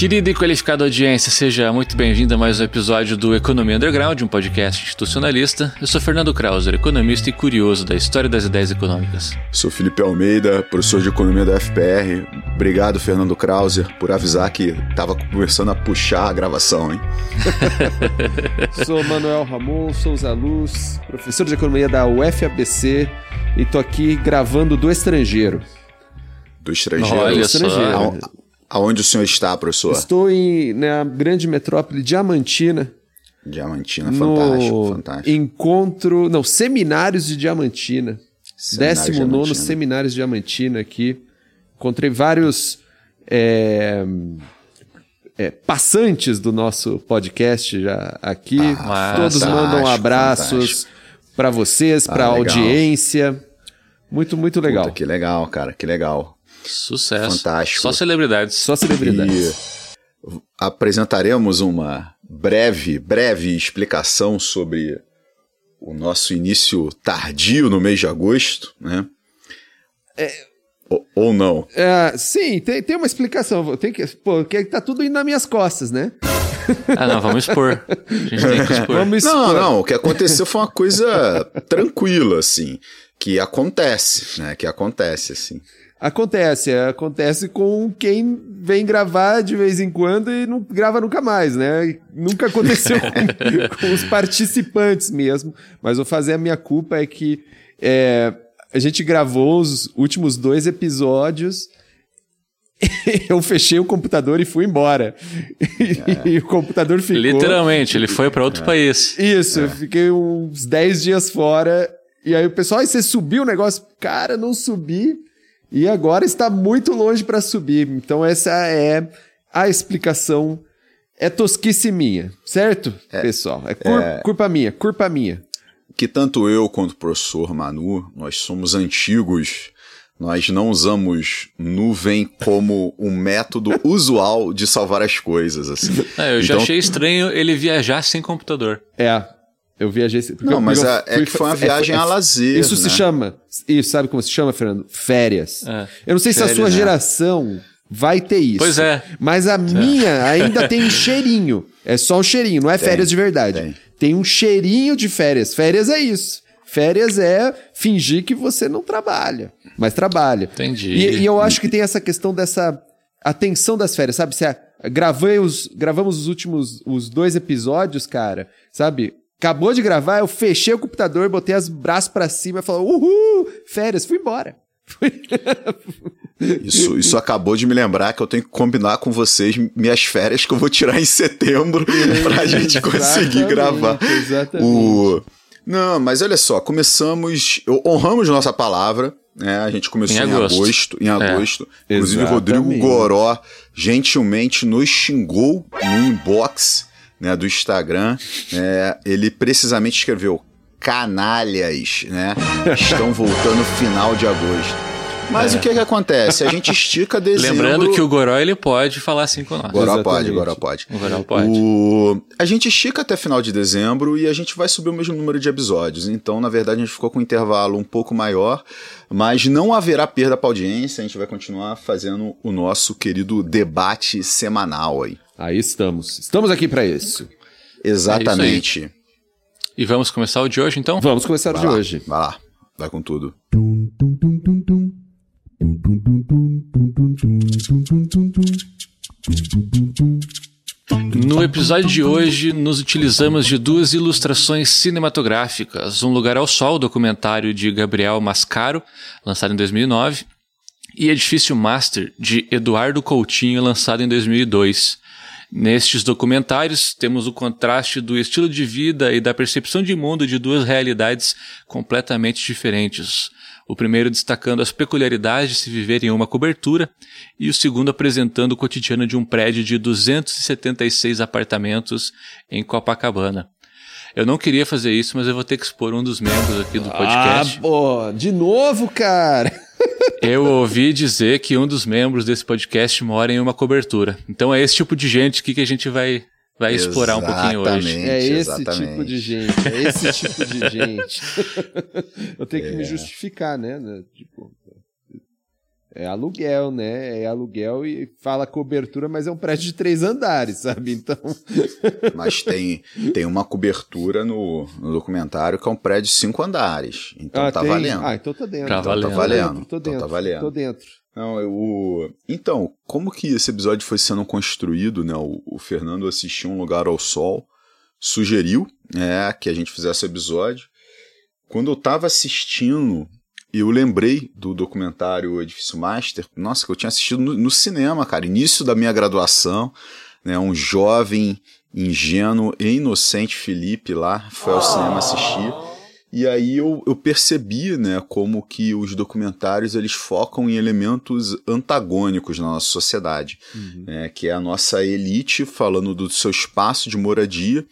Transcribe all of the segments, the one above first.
Querida e qualificada audiência, seja muito bem-vinda a mais um episódio do Economia Underground, um podcast institucionalista. Eu sou Fernando Krauser, economista e curioso da história das ideias econômicas. Sou Felipe Almeida, professor de economia da FPR. Obrigado, Fernando Krauser, por avisar que estava começando a puxar a gravação, hein? sou Manuel Ramon Souza Luz, professor de economia da UFABC e tô aqui gravando do estrangeiro. Do estrangeiro? Olha do estrangeiro. Só. Aonde o senhor está, professor? Estou em, na grande metrópole Diamantina. Diamantina, fantástico, no fantástico. Encontro. Não, Seminários de Diamantina. Seminários 19 Diamantina. Seminários de Diamantina aqui. Encontrei vários é, é, passantes do nosso podcast já aqui. Ah, Todos mandam abraços para vocês, Ah, para a audiência. Muito, muito legal. Puta, que legal, cara, que legal. Sucesso. Fantástico. Só celebridades. Só celebridades. E apresentaremos uma breve, breve explicação sobre o nosso início tardio no mês de agosto, né? Ou, ou não. É, sim, tem, tem uma explicação. Tem que, pô, porque tá tudo indo nas minhas costas, né? Ah, não, vamos expor. A gente tem que expor. Vamos Não, expor. não, o que aconteceu foi uma coisa tranquila, assim, que acontece, né? Que acontece, assim. Acontece, é, acontece com quem vem gravar de vez em quando e não grava nunca mais, né? E Nunca aconteceu com, com os participantes mesmo. Mas vou fazer a minha culpa é que é, a gente gravou os últimos dois episódios. Eu fechei o computador e fui embora. E, o computador ficou. Literalmente, ele foi pra outro país. Isso, eu fiquei uns 10 dias fora. E aí o pessoal, "Ai, você subiu o negócio? Cara, não subi. E agora está muito longe para subir. Então essa é a explicação. É tosquice minha, certo, pessoal? É, cur- culpa minha, culpa minha. que tanto eu quanto o professor Manu, nós somos antigos, nós não usamos nuvem como um método usual de salvar as coisas, assim. É, eu já Então- achei estranho ele viajar sem computador. É, eu viajei... Não, eu- mas eu é- é fui- que foi uma é- viagem é- a lazer, Isso se né? chama... Isso, sabe como se chama, Fernando? Férias. É. Eu não sei se a Férias, sua né? geração vai ter isso. Pois é. Mas a minha ainda tem um cheirinho. É só um cheirinho, não é férias de verdade. tem. Tem. um cheirinho de férias. Férias é isso. Férias é fingir que você não trabalha, mas trabalha. Entendi. E, e eu acho que tem essa questão dessa atenção das férias, sabe? Você gravei os, gravamos os últimos os dois episódios, cara, sabe? Acabou de gravar, eu fechei o computador, botei os braços pra cima e falei, uhul, férias, fui embora. Isso, isso acabou de me lembrar que eu tenho que combinar com vocês minhas férias que eu vou tirar em setembro pra gente conseguir Exatamente, gravar. exatamente. O... Não, mas olha só, começamos, honramos nossa palavra, né? A gente começou Em em agosto. agosto, em agosto. Inclusive, o Exatamente. Rodrigo Goró gentilmente nos xingou no inbox né, do Instagram. né? ele precisamente escreveu canalhas, né? Estão voltando final de agosto. Mas o que que acontece? A gente estica dezembro... Lembrando que o Goró ele pode falar assim com nós. Goró pode. Goró pode. O Goró pode. O... A gente estica até final de dezembro e a gente vai subir o mesmo número de episódios. Então, na verdade, a gente ficou com um intervalo um pouco maior, mas não haverá perda para audiência. A gente vai continuar fazendo o nosso querido debate semanal aí. Aí estamos. Estamos aqui pra isso. Exatamente. E vamos começar o de hoje, então? Vamos começar Vai de lá, hoje. Vai lá, vai com tudo. No episódio de hoje, nos utilizamos de duas ilustrações cinematográficas: Um Lugar ao Sol, documentário de Gabriel Mascaro, lançado em 2009, e Edifício Master, de Eduardo Coutinho, lançado em 2002. Nestes documentários, temos o contraste do estilo de vida e da percepção de mundo de duas realidades completamente diferentes. O primeiro destacando as peculiaridades de se viver em uma cobertura, e o segundo apresentando o cotidiano de um prédio de 276 apartamentos em Copacabana. Eu não queria fazer isso, mas eu vou ter que expor um dos membros aqui do podcast. Ah, pô, de novo, cara. Eu ouvi dizer que um dos membros desse podcast mora em uma cobertura. Então é esse tipo de gente aqui que a gente vai, vai explorar um pouquinho hoje. Exatamente, É esse exatamente. tipo de gente, é esse tipo de gente. Eu tenho que me justificar, né? né, Tipo, É aluguel, né? É aluguel e fala cobertura, mas é um prédio de três andares, sabe? Então. mas tem, tem uma cobertura no, no documentário que é um prédio de cinco andares. Então ah, tá tem? valendo. Ah, então tá dentro. Tá então valendo. Tá valendo. Tô dentro. Então tá valendo. Tô dentro. Não, eu... Então, como que esse episódio foi sendo construído, né? O, o Fernando assistiu Um Lugar ao Sol, sugeriu é, que a gente fizesse o episódio. Quando eu tava assistindo eu lembrei do documentário Edifício Master, nossa, que eu tinha assistido no, no cinema, cara, início da minha graduação, né, um jovem, ingênuo e inocente Felipe lá foi ao cinema assistir. E aí eu, eu percebi, né, como que os documentários eles focam em elementos antagônicos na nossa sociedade, uhum. né, que é a nossa elite falando do seu espaço de moradia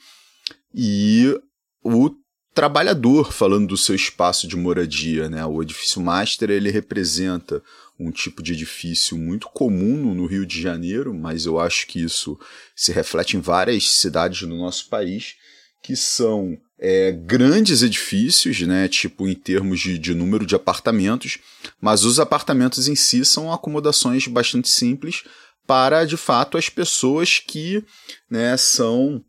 e o trabalhador falando do seu espaço de moradia, né? O edifício master ele representa um tipo de edifício muito comum no Rio de Janeiro, mas eu acho que isso se reflete em várias cidades do nosso país, que são é, grandes edifícios, né? Tipo em termos de, de número de apartamentos, mas os apartamentos em si são acomodações bastante simples para de fato as pessoas que né, são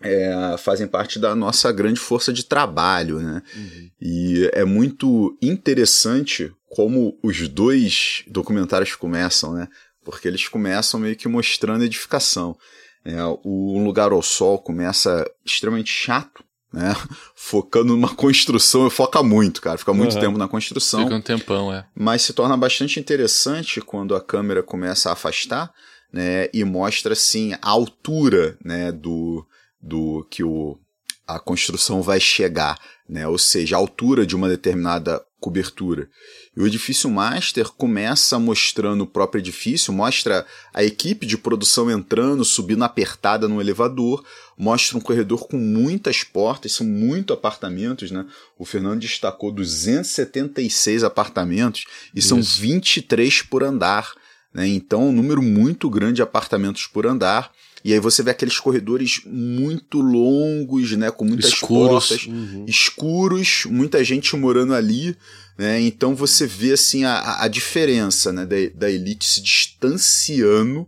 é, fazem parte da nossa grande força de trabalho, né? Uhum. E é muito interessante como os dois documentários começam, né? Porque eles começam meio que mostrando edificação. É, o Um Lugar ao Sol começa extremamente chato, né? Focando numa construção, foca muito, cara, fica muito uhum. tempo na construção. Fica um tempão, é. Mas se torna bastante interessante quando a câmera começa a afastar, né? E mostra assim a altura, né? Do do que o, a construção vai chegar, né? ou seja, a altura de uma determinada cobertura. E o edifício master começa mostrando o próprio edifício, mostra a equipe de produção entrando, subindo apertada no elevador, mostra um corredor com muitas portas, são muito apartamentos, né? O Fernando destacou 276 apartamentos e Isso. são 23 por andar, né? Então, um número muito grande de apartamentos por andar. E aí você vê aqueles corredores muito longos, né? Com muitas escuros. portas, uhum. escuros, muita gente morando ali. Né? Então você vê assim a, a diferença né? da, da elite se distanciando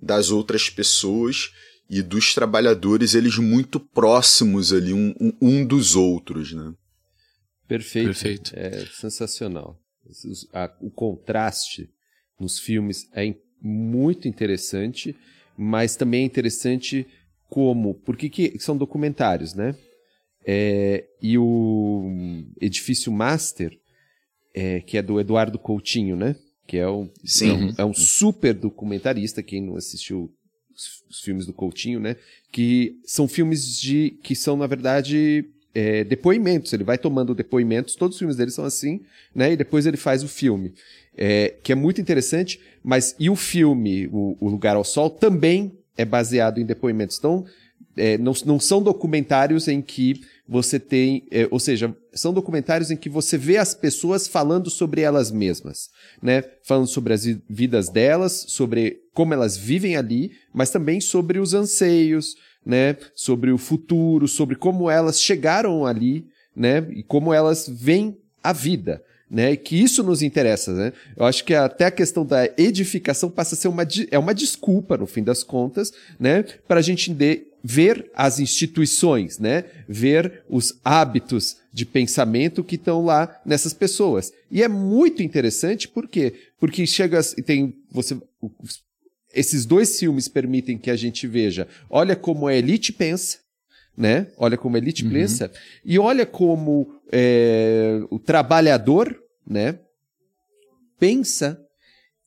das outras pessoas e dos trabalhadores, eles muito próximos ali um, um, dos outros. Né? Perfeito. Perfeito. É sensacional. O contraste nos filmes é muito interessante mas também é interessante como, porque que são documentários, né? É, e o Edifício Master, é, que é do Eduardo Coutinho, né? Que é um, Sim. É, um, é um super documentarista, quem não assistiu os, os, filmes do Coutinho, né? Que são filmes de que são, na verdade, é, depoimentos. Ele vai tomando depoimentos, todos os filmes dele são assim, né? E depois ele faz o filme é, que é muito interessante, mas e o filme, o, o, Lugar ao Sol, também é baseado em depoimentos. Então, é, não, não são documentários em que você tem, é, ou seja, são documentários em que você vê as pessoas falando sobre elas mesmas, né? Falando sobre as vidas delas, sobre como elas vivem ali, mas também sobre os anseios, né? Sobre o futuro, sobre como elas chegaram ali, né? E como elas veem a vida né? Que isso nos interessa, né? Eu acho que até a questão da edificação passa a ser uma, é uma desculpa, no fim das contas, né? Para a gente de, ver as instituições, né? Ver os hábitos de pensamento que estão lá nessas pessoas. E é muito interessante, por quê? Porque chega e tem você esses dois filmes permitem que a gente veja, olha como a elite pensa, né? Olha como a elite uhum. pensa e olha como é, o trabalhador, né? Pensa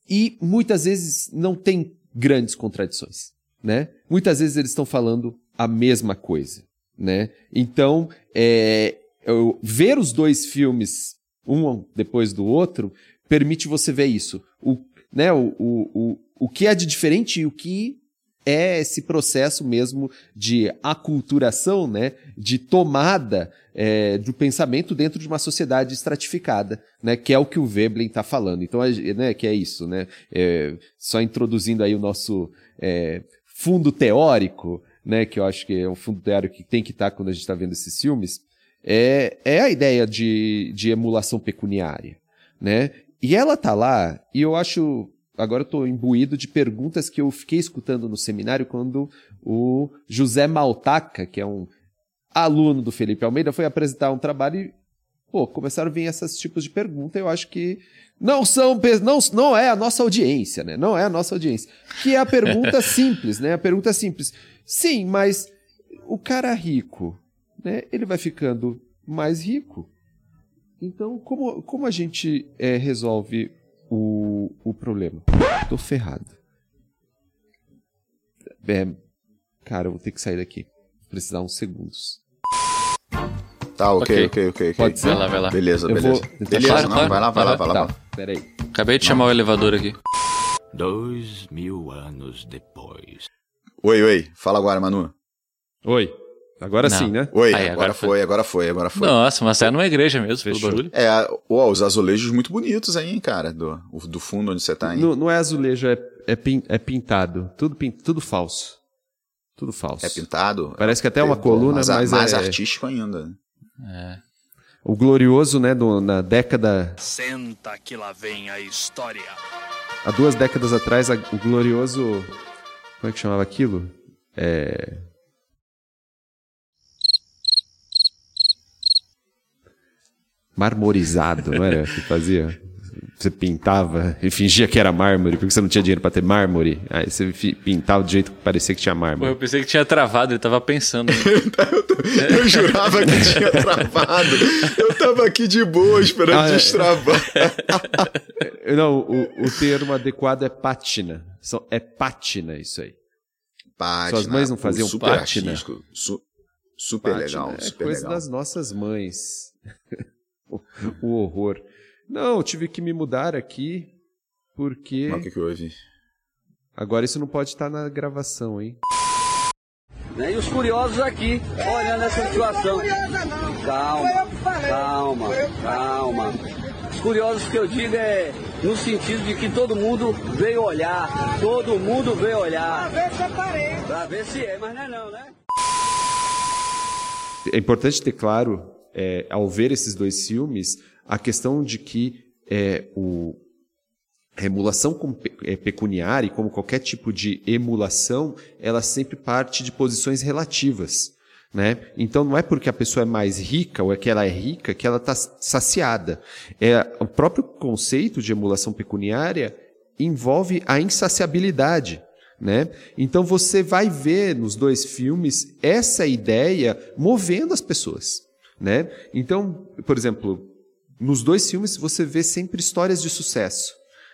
e muitas vezes não tem grandes contradições, né? Muitas vezes eles estão falando a mesma coisa, né? Então, é, ver os dois filmes um depois do outro permite você ver isso, o, né? O, o, o, o que é de diferente e o que é esse processo mesmo de aculturação, né, de tomada é, do pensamento dentro de uma sociedade estratificada, né, que é o que o Veblen está falando. Então, né, que é isso, né, é, só introduzindo aí o nosso é, fundo teórico, né, que eu acho que é um fundo teórico que tem que estar tá quando a gente está vendo esses filmes, é, é a ideia de, de emulação pecuniária, né, E ela tá lá, e eu acho. Agora eu tô imbuído de perguntas que eu fiquei escutando no seminário quando o José Maltaca, que é um aluno do Felipe Almeida, foi apresentar um trabalho e, pô, começaram a vir esses tipos de perguntas. Eu acho que não são, não, não é a nossa audiência, né? Não é a nossa audiência. Que é a pergunta simples, né? A pergunta simples. Sim, mas o cara rico, né? Ele vai ficando mais rico. Então, como, como a gente é, resolve o, o problema? Tô ferrado. É, cara, eu vou ter que sair daqui. Vou precisar uns segundos. Tá, ok, ok, ok. okay. Pode ser? Vai lá, vai lá. Beleza, Eu beleza. vou- Beleza, Claro, não, claro. vai lá, vai lá, vai lá. Tá, vai lá. peraí. Acabei de chamar o elevador aqui. Dois mil anos depois. Oi, oi. Fala agora, Manu. Oi. Agora Não. sim, né? Oi, Aí, agora, agora foi. foi. agora foi, agora foi. Nossa, mas é numa igreja mesmo, pelo Fechou. barulho. É, os azulejos muito bonitos aí, hein, cara, do, do fundo onde você tá, hein? Não, não é azulejo, é, é, pin- é pintado. Tudo, pin- tudo falso. Tudo falso. É pintado? Parece que até uma Pô, coluna, mais, mas mais é artístico ainda. É. o glorioso, né, do- na década, Senta que lá vem a história. há duas décadas atrás, a- o glorioso, como é que chamava aquilo? É... Marmorizado, não era que fazia? Você pintava e fingia que era mármore, porque você não tinha dinheiro para ter mármore. Aí você pintava do jeito que parecia que tinha Pô, mármore. eu pensei que tinha travado, ele tava pensando. Eu jurava que tinha travado. Eu tava aqui de boa esperando Ah, é. destravar. Não, o, o termo adequado é pátina. É pátina isso aí. Pátina, Suas mães não pô, faziam super pátina? artístico, su- super Pátina legal, é super coisa legal. das nossas mães. o, horror. Não, eu tive que me mudar aqui porque Mas o que que houve? agora isso não pode estar na gravação, hein? né? E os curiosos aqui, olhando essa situação. Calma, calma, calma. Os curiosos que eu digo é no sentido de que todo mundo veio olhar, todo mundo veio olhar. Pra ver se é parente. Pra ver se é, mas não é não, né? É importante ter claro, é, ao ver esses dois filmes, a questão de que é, o, a emulação é, pecuniária, como qualquer tipo de emulação, ela sempre parte de posições relativas. Né? Então não é porque a pessoa é mais rica ou é que ela é rica que ela está saciada. É, o próprio conceito de emulação pecuniária envolve a insaciabilidade. Né? Então você vai ver nos dois filmes essa ideia movendo as pessoas. Né? Então, por exemplo, nos dois filmes você vê sempre histórias de sucesso.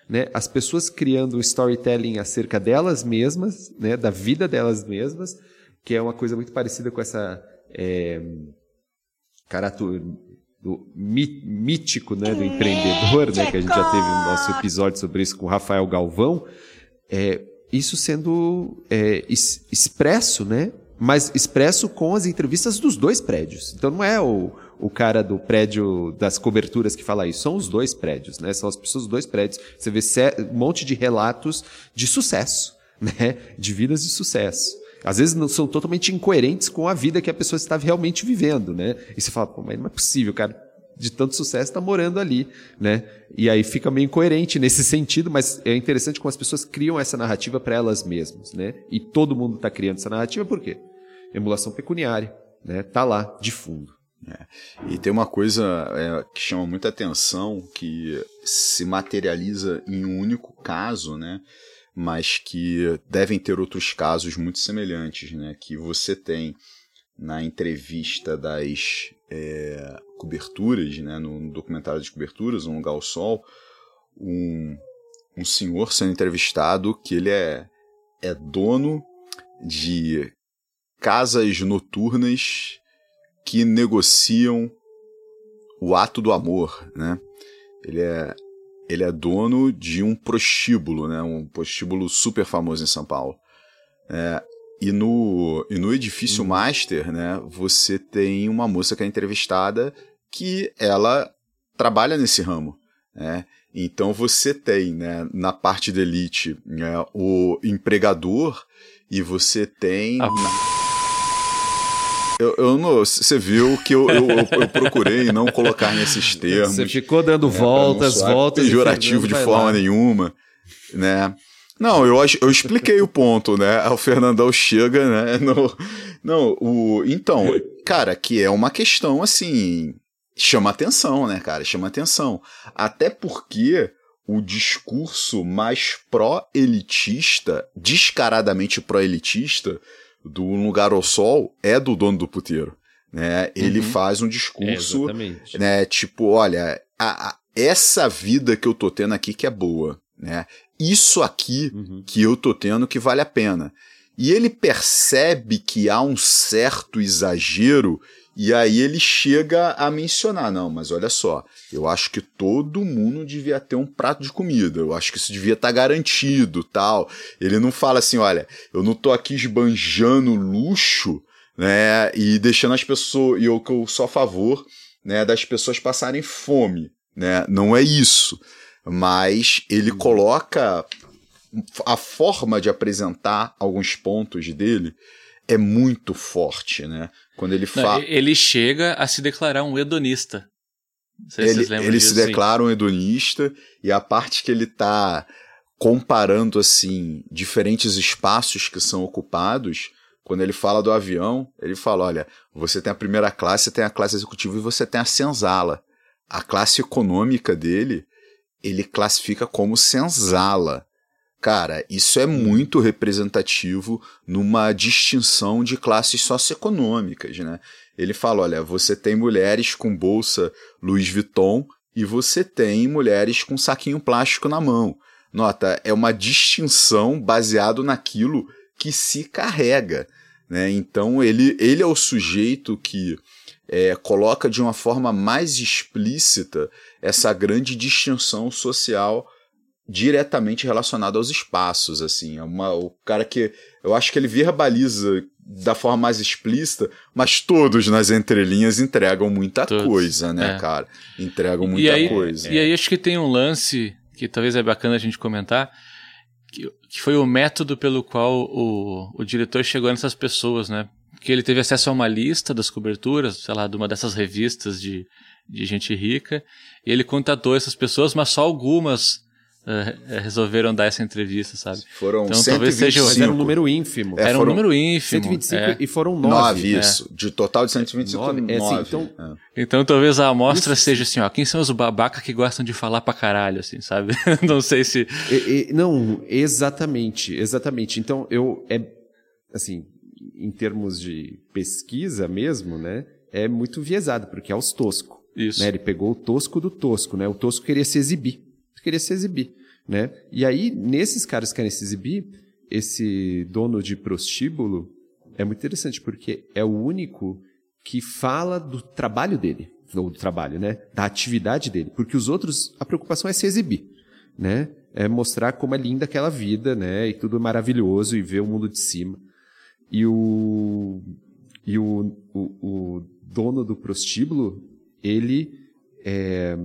Né? As pessoas criando um storytelling acerca delas mesmas, né? da vida delas mesmas, que é uma coisa muito parecida com essa é, caráter do mí- mítico né? do empreendedor, né? que a gente já teve no nosso episódio sobre isso com o Rafael Galvão. É, isso sendo é, es- expresso, né? Mas expresso com as entrevistas dos dois prédios. Então não é o, o cara do prédio das coberturas que fala isso, são os dois prédios, né? São as pessoas dos dois prédios. Você vê um monte de relatos de sucesso, né? De vidas de sucesso. Às vezes não são totalmente incoerentes com a vida que a pessoa está realmente vivendo, né? E você fala, pô, mas não é possível, cara de tanto sucesso está morando ali, né? E aí fica meio incoerente nesse sentido, mas é interessante como as pessoas criam essa narrativa para elas mesmas, né? E todo mundo está criando essa narrativa por quê? Emulação pecuniária, né? Tá lá de fundo. E tem uma coisa é, que chama muita atenção, que se materializa em um único caso, né? Mas que devem ter outros casos muito semelhantes, né? Que você tem na entrevista das é, coberturas, né? No documentário de coberturas, Um Lugar ao Sol, um, um senhor sendo entrevistado que ele é, é dono de casas noturnas que negociam o ato do amor, né? Ele é, ele é dono de um prostíbulo, né? Um prostíbulo super famoso em São Paulo. É, e, no, e no edifício master, né? Você tem uma moça que é entrevistada que ela trabalha nesse ramo, né? Então você tem, né, na parte da elite, né, o empregador e você tem Ah. na- Eu, eu não, você viu que eu, eu, eu, procurei não colocar nesses termos. Você ficou dando voltas, voltas. Pejorativo de forma lá. nenhuma, né? Não, eu, eu expliquei o ponto, né? O Fernandão chega, né? No, não, o. Então, cara, que é uma questão assim. Chama atenção, né, cara? Chama atenção. Até porque o discurso mais pró-elitista, descaradamente pró-elitista, do Lugar ao Sol é do dono do puteiro. Né? Ele uhum. faz um discurso, é, né? Tipo, olha, a, a, essa vida que eu tô tendo aqui que é boa, né? Isso aqui uhum. que eu tô tendo que vale a pena. E ele percebe que há um certo exagero e aí ele chega a mencionar, não, mas olha só, eu acho que todo mundo devia ter um prato de comida, eu acho que isso devia estar tá garantido, tal. Ele não fala assim, olha, eu não tô aqui esbanjando luxo, né, e deixando as pessoas, e eu que eu sou a favor, né, das pessoas passarem fome, né? Não é isso. Mas ele uhum. coloca a forma de apresentar alguns pontos dele é muito forte, né? Quando ele fala. Ele chega a se declarar um hedonista. ele, se ele se declara um hedonista e a parte que ele está comparando assim diferentes espaços que são ocupados, quando ele fala do avião, ele fala: olha, você tem a primeira classe, você tem a classe executiva e você tem a senzala. A classe econômica dele, ele classifica como senzala. Cara, isso é muito representativo numa distinção de classes socioeconômicas, né? Ele fala, olha, você tem mulheres com bolsa Louis Vuitton e você tem mulheres com saquinho plástico na mão. Nota, é uma distinção baseado naquilo que se carrega, né? Então ele, ele é o sujeito que é, coloca de uma forma mais explícita essa grande distinção social diretamente relacionado aos espaços, assim. É uma, o cara que. Eu acho que ele verbaliza da forma mais explícita, mas todos nas entrelinhas entregam muita todos, coisa, né, é. cara? Entregam muita e aí, coisa. E aí acho que tem um lance que talvez é bacana a gente comentar, que, que foi o método pelo qual o, o diretor chegou nessas pessoas, né? Que ele teve acesso a uma lista das coberturas, sei lá, de uma dessas revistas de, de gente rica, e ele contatou essas pessoas, mas só algumas uh, resolveram dar essa entrevista, sabe? Foram então, 125. talvez seja Mas era um número ínfimo. É, era um número ínfimo. 125 é. e foram 9. 9, né? isso. De total de 125, 9. 9. É, assim, então, é. então talvez a amostra isso. seja assim, ó, quem são os babaca que gostam de falar pra caralho, assim, sabe? não sei se... E, e, não, exatamente, exatamente. Então, eu, é, assim, em termos de pesquisa mesmo, né, é muito viesado, porque é os tosco. Isso. Né? Ele pegou o tosco do tosco, né? O tosco queria se exibir. Queria se exibir. Né? E aí, nesses caras que querem se exibir, esse dono de prostíbulo é muito interessante, porque é o único que fala do trabalho dele, ou do trabalho, né? Da atividade dele. Porque os outros, a preocupação é se exibir, né? É mostrar como é linda aquela vida, né? E tudo maravilhoso e ver o mundo de cima. E o, e o, o, o dono do prostíbulo, ele é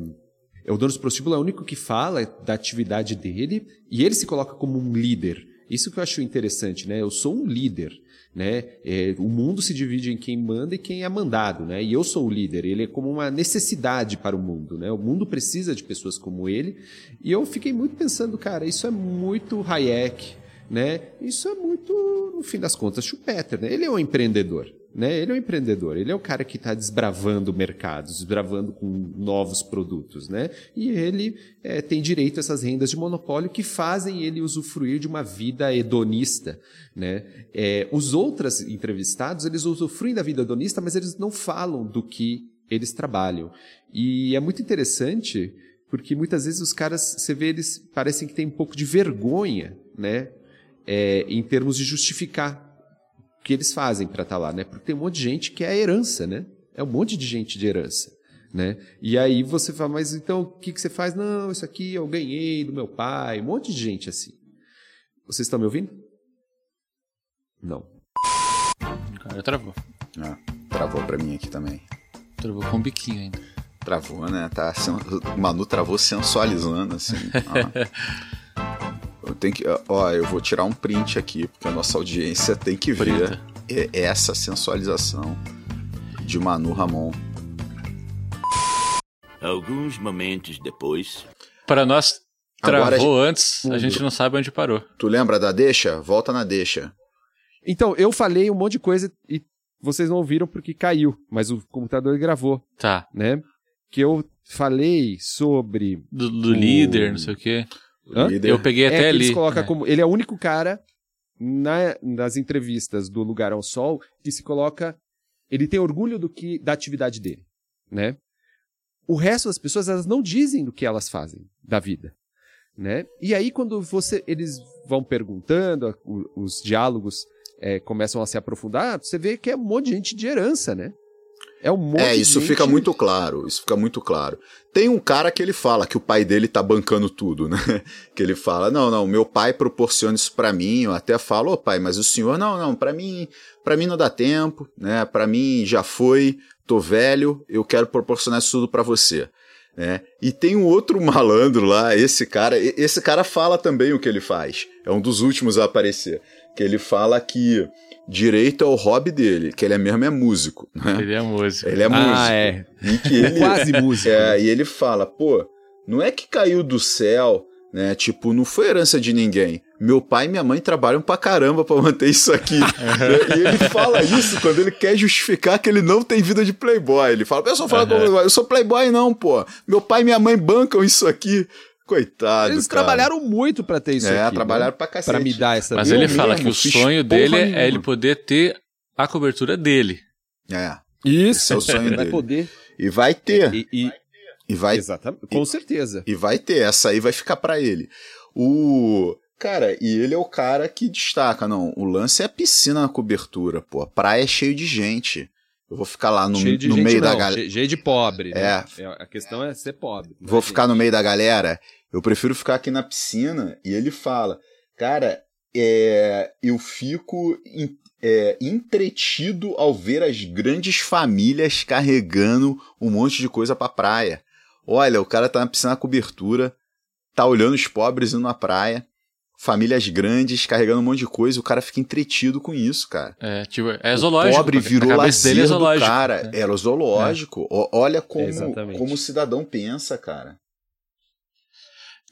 o dono do prostíbulo é o único que fala da atividade dele e ele se coloca como um líder. Isso que eu acho interessante, né? Eu sou um líder, né? É, o mundo se divide em quem manda e quem é mandado, né? E eu sou o líder. Ele é como uma necessidade para o mundo, né? O mundo precisa de pessoas como ele. E eu fiquei muito pensando, cara, isso é muito Hayek, né? Isso é muito, no fim das contas, Schumpeter, né? Ele é um empreendedor, né? Ele é um empreendedor, ele é o cara que está desbravando mercados, desbravando com novos produtos. Né? E ele é, tem direito a essas rendas de monopólio que fazem ele usufruir de uma vida hedonista. Né? É, os outros entrevistados, eles usufruem da vida hedonista, mas eles não falam do que eles trabalham. E é muito interessante porque muitas vezes os caras, você vê, eles parecem que têm um pouco de vergonha né? É, em termos de justificar que eles fazem para estar tá lá, né? Porque tem um monte de gente que é herança, né? É um monte de gente de herança, né? E aí você fala, mas então o que, que você faz? Não, isso aqui eu ganhei do meu pai, um monte de gente assim. Vocês estão me ouvindo? Não. Cara, travou. Ah, travou para mim aqui também. Travou com um biquinho ainda. Travou, né? Tá, o Manu travou sensualizando, assim. ah. Eu tenho que. Ó, eu vou tirar um print aqui, porque a nossa audiência tem que ver essa sensualização. de Manu Ramon. Alguns momentos depois. Para nós, travou Agora a gente- antes, a gente não sabe onde parou. Tu lembra da deixa? Volta na deixa. Então, eu falei um monte de coisa e vocês não ouviram porque caiu, mas o computador gravou, Tá. né? Que eu falei sobre. Do, do O- líder, não sei o quê. Hã? Líder. Eu peguei É, até que ali. eles colocam É. como. Ele é o único cara na- nas entrevistas do Lugar ao Sol que se coloca. Ele tem orgulho do que da atividade dele, né? O resto das pessoas elas não dizem do que elas fazem da vida, né? E aí quando você eles vão perguntando, os diálogos é, começam a se aprofundar, você vê que é um monte de gente de herança, né? É um monte É, de isso gente... fica muito claro, isso fica muito claro. Tem um cara que ele fala que o pai dele tá bancando tudo, né? Que ele fala: "Não, não, meu pai proporciona isso pra mim". Eu até falo: "Ô, pai, mas o senhor não, não, pra mim, para mim não dá tempo, né? Pra mim já foi, tô velho, eu quero proporcionar isso tudo pra você". né? E tem um outro malandro lá, esse cara, esse cara fala também o que ele faz. É um dos últimos a aparecer, que ele fala que direito é o hobby dele, que ele é mesmo é músico, né? Ele é músico. Ele é músico. Ah, é. E que ele, Quase músico. é, e ele fala, pô, não é que caiu do céu, né? Tipo, não foi herança de ninguém. Meu pai e minha mãe trabalham pra caramba pra manter isso aqui. e ele fala isso quando ele quer justificar que ele não tem vida de playboy. Ele fala, eu sou playboy. Eu sou playboy não, pô. Meu pai e minha mãe bancam isso aqui. Coitado, Eles cara. trabalharam muito pra ter isso É, aqui. trabalharam né? pra cacete. Pra me dar essa Mas ele fala mesmo que o sonho dele é nenhuma. ele poder ter a cobertura dele. É, Isso, Esse é o sonho vai dele. poder. e vai ter. E, e- E vai Exatamente, com certeza. E vai ter, essa aí vai ficar pra ele. O. Cara, e ele é o cara que destaca, não. O lance é a piscina na cobertura, pô. A praia é cheio de gente. Eu vou ficar lá no, cheio de no gente meio da não, galera. cheio- de pobre. né? É. A questão é ser pobre. Vou ficar no meio da galera. Eu prefiro ficar aqui na piscina. E ele fala, cara, é, eu fico in- é, entretido ao ver as grandes famílias carregando um monte de coisa pra praia. Olha, o cara tá na piscina na cobertura, tá olhando os pobres indo na praia, famílias grandes carregando um monte de coisa, o cara fica entretido com isso, cara. É, tipo, é zoológico. O pobre virou dele é lazer do cara. É. Era zoológico. O- Olha como, Exatamente. como o cidadão pensa, cara.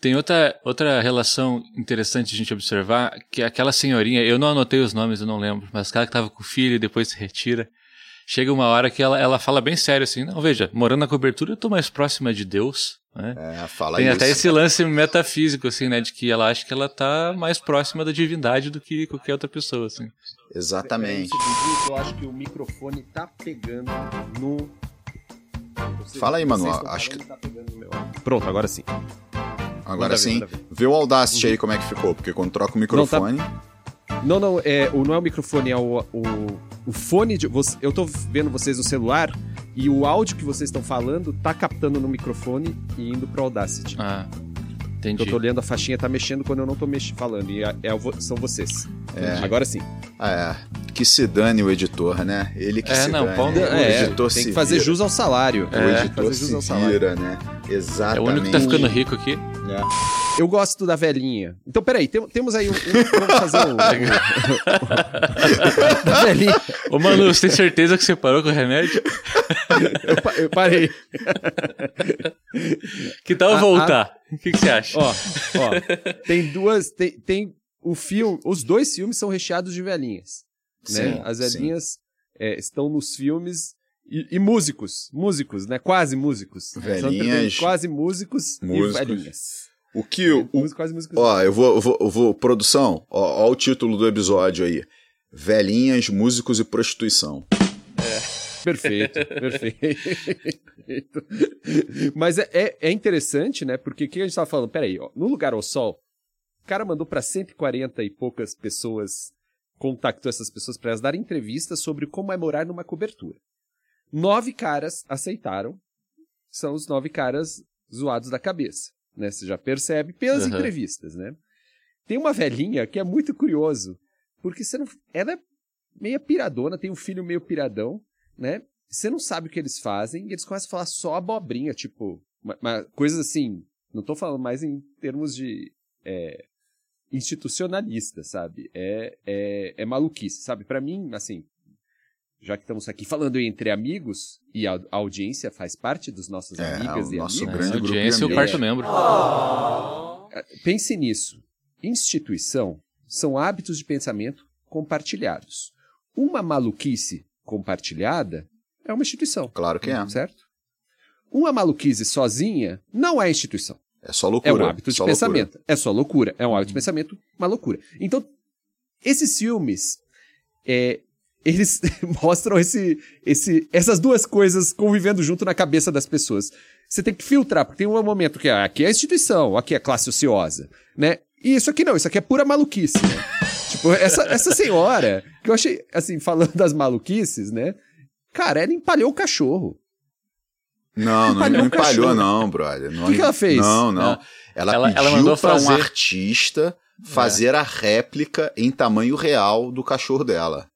Tem outra, outra relação interessante de a gente observar, que é aquela senhorinha, eu não anotei os nomes, eu não lembro, mas aquela que tava com o filho e depois se retira. Chega uma hora que ela, ela fala bem sério assim, não, veja, morando na cobertura eu tô mais próxima de Deus, né? É, fala Tem isso. até esse lance metafísico, assim, né? De que ela acha que ela tá mais próxima da divindade do que qualquer outra pessoa, assim. Exatamente. eu acho que o microfone tá pegando no. Fala aí, Manu, acho que- tá Pronto, agora sim. Agora sim, vê o Audacity aí como é que ficou, porque quando troca o microfone. Não, não, é, o, não é o microfone, é o, o, o fone de. você- eu tô vendo vocês no celular e o áudio que vocês estão falando tá captando no microfone e indo pro Audacity. Ah, entendi. eu tô olhando a faixinha, tá mexendo quando eu não tô mex falando. E é, é são vocês. É. Agora sim. Ah, é. Que se dane o editor, né? Ele que É, se não, dane. pau- o É, editor tem se que fazer vira. jus ao salário. O É, editor fazer se jus ao salário. vira, né? É Exatamente. o único que tá ficando rico aqui. É. Eu gosto da velhinha. Então, peraí, tem- temos aí um. um- vamos fazer um. da velhinha. Ô, Manu, você tem certeza que você parou com o remédio? Eu, pa- eu parei. Que tal Ah, voltar? O que, que você acha? Ó, ó. Tem duas. Tem, tem o filme. Os dois filmes são recheados de velhinhas. Né? Sim, As velhinhas é, estão nos filmes. E, e músicos, músicos, né? Quase músicos. Velhinhas, quase músicos, músicos. e velhinhas. O que o, Músicos, quase músicos. Ó, eu vou, eu vou, eu vou- produção, ó, ó o título do episódio aí. Velhinhas, músicos e prostituição. Perfeito, perfeito. Mas é, é, é interessante, né? Porque o que a gente tava falando? Peraí, ó, no lugar ao sol, o cara mandou para 140 e poucas pessoas, contactou essas pessoas para elas darem entrevistas sobre como é morar numa cobertura. Nove caras aceitaram, são os nove caras zoados da cabeça, né? Você já percebe pelas Uhum. entrevistas, né? Tem uma velhinha que é muito curioso, porque você não, ela é meia piradona, tem um filho meio piradão, né? Você não sabe o que eles fazem e eles começam a falar só abobrinha, tipo, uma, uma- coisas assim. Não tô falando mais em termos de é, institucionalista, sabe? É, é, é maluquice, sabe? Pra mim, assim, já que estamos aqui falando entre amigos, e a, audiência faz parte dos nossos É, amigas o e nosso amigos, grande a grupo de audiência e o amigos. quarto membro. pense nisso. Instituição são hábitos de pensamento compartilhados. Uma maluquice compartilhada é uma instituição, Claro que é. certo? Uma maluquice sozinha não é instituição. É só É loucura. um hábito de só loucura. pensamento. É só loucura. É um hábito de pensamento, uma loucura. Então, esses filmes, é, eles mostram esse, esse, essas duas coisas convivendo junto na cabeça das pessoas. Você tem que filtrar, porque tem um momento que ah, aqui é a instituição, aqui é a classe ociosa, né? E isso aqui não, isso aqui é pura maluquice, né? tipo, essa, essa senhora, que eu achei, assim, falando das maluquices, né? Cara, ela empalhou o cachorro. Não, não, Empalhou não o empalhou, não, brother. Não- Que que ela fez? Não, não. Ela, Ela- ela pediu mandou pra um fazer- artista fazer a réplica em tamanho real do cachorro dela.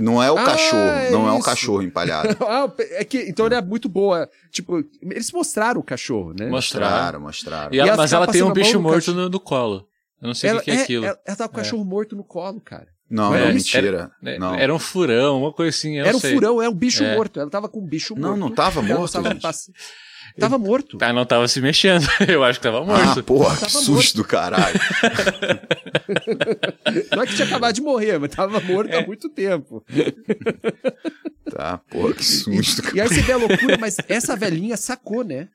Não é o Ah, cachorro, é não é o isso. cachorro empalhado. Ah, é que, então ele é muito boa. Tipo, eles mostraram o cachorro, né? Mostraram. Mostraram. E ela- ela mas ela tem um bicho morto no, no colo. Eu não sei o ela, que, que é aquilo. Ela, ela tava com o cachorro morto no colo, cara. Não, Não não, era mentira. É, não. Era um furão, uma coisa assim. eu Era um sei. furão, era um bicho É. morto. Ela tava com um bicho Não, morto. não tava Ela morto, Tava, morto. Ah, não tava se mexendo. Eu acho que tava Ah, morto. porra, que susto do caralho. Não é que tinha acabado de morrer, mas tava morto É. há muito tempo. Tá, porra, que susto. E aí você vê a loucura, mas essa velhinha sacou, né?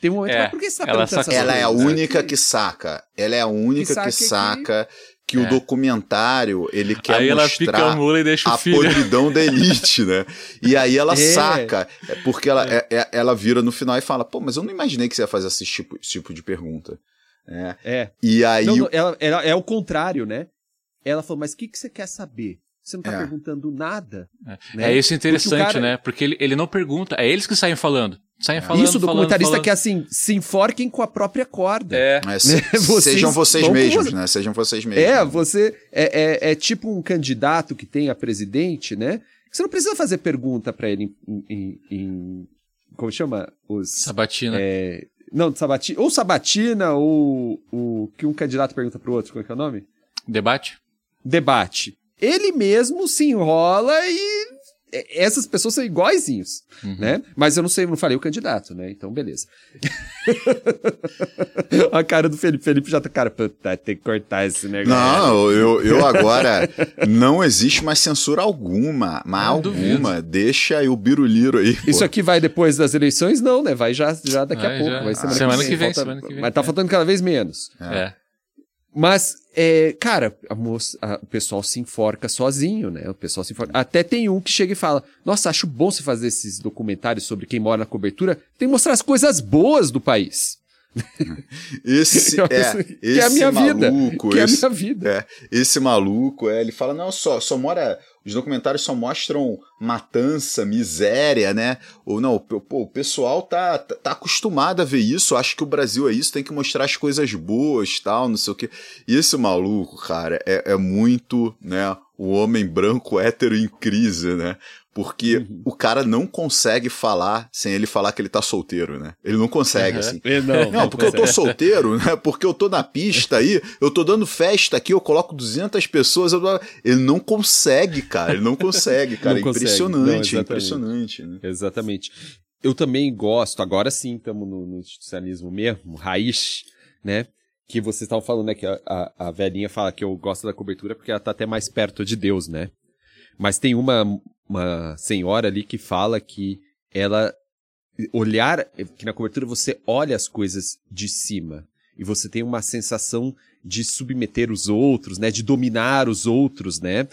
Tem um momento, É, mas por que você tá ela. Ela é a única que saca. Ela é a única saca que que- saca que o É. documentário ele quer Aí ela pica a mostrar e o a filho. podridão da elite, né? E aí ela É. saca, é porque ela, é- é- ela vira no final e fala, pô, mas eu não imaginei que você ia fazer esse tipo, esse tipo de pergunta. É. É. E aí, Não, não, ela, ela- é o contrário, né? Ela falou, mas o que, que você quer saber? Você não tá É. perguntando nada. É, né? é isso interessante, Porque cara- né? Porque ele, ele não pergunta, é eles que saem falando. Saem falando, Isso, o falando, documentarista falando. que é assim, se enforquem com a própria corda. É. é, se- Vocês sejam vocês mesmos, você. né? Sejam vocês mesmos. É, você é, é, é tipo um candidato que tem a presidente, né? Você não precisa fazer pergunta pra ele em, em- em- como chama os Sabatina. é, não Sabatina ou Sabatina ou o que um candidato pergunta pro outro, qual é, que é o nome? Debate? Debate. Ele mesmo se enrola e é, essas pessoas são iguaizinhos, Uhum. né? Mas eu não sei, eu não falei o candidato, né? Então, beleza. a cara do Felipe. Felipe já tá, cara, puta, tem que cortar esse negócio. Não, eu, eu agora não existe mais censura alguma, mas Não alguma. Deixa aí o biruliro aí. pô. Isso aqui vai depois das eleições? Não, né? Vai já, já daqui Vai a pouco. já. Vai semana, Semana que que vem. Falta- semana que vem. Mas tá É. faltando cada vez menos. É. Mas, é, cara, a moça, a- o pessoal se enforca sozinho, né? O pessoal se enforca. Até tem um que chega e fala: Nossa, acho bom você fazer esses documentários sobre quem mora na cobertura. Tem que mostrar as coisas boas do país. Esse, é, que é a esse minha vida. maluco, Que é a esse- minha vida. É, esse maluco, é, ele fala, não, só, só mora. Os documentários só mostram matança, miséria, né? Ou não, pô, o pessoal tá, tá, tá acostumado a ver isso, acho que o Brasil é isso, tem que mostrar as coisas boas tal, não sei o quê. E esse maluco, cara, é, é muito, né? O homem branco hétero em crise, né? Porque Uhum. o cara não consegue falar sem ele falar que ele tá solteiro, né? Ele não consegue, Uhum. assim. Não, Não, porque eu tô solteiro, né? Porque eu tô na pista aí, eu tô dando festa aqui, eu coloco 200 pessoas. tô- Ele não consegue, cara. Ele não consegue, cara. Não é consegue. impressionante, Não, é impressionante, né? Exatamente. Eu também gosto, agora sim estamos no, no institucionalismo mesmo, raiz, né? Que vocês estavam falando, né? Que a, a, a velhinha fala que eu gosto da cobertura porque ela tá até mais perto de Deus, né? Mas tem uma, uma senhora ali que fala que ela olhar, que na cobertura você olha as coisas de cima e você tem uma sensação de submeter os outros, né? De dominar os outros, né?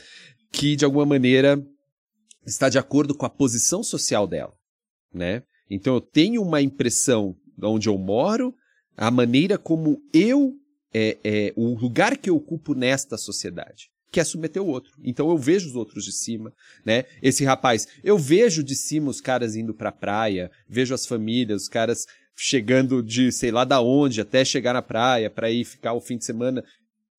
Que de alguma maneira está de acordo com a posição social dela, né? Então eu tenho uma impressão de onde eu moro, a maneira como eu é, é o lugar que eu ocupo nesta sociedade, que submeter o outro. Então eu vejo os outros de cima, né? Esse rapaz, eu vejo de cima os caras indo pra praia, vejo as famílias, os caras chegando de sei lá da onde até chegar na praia para ir ficar o fim de semana.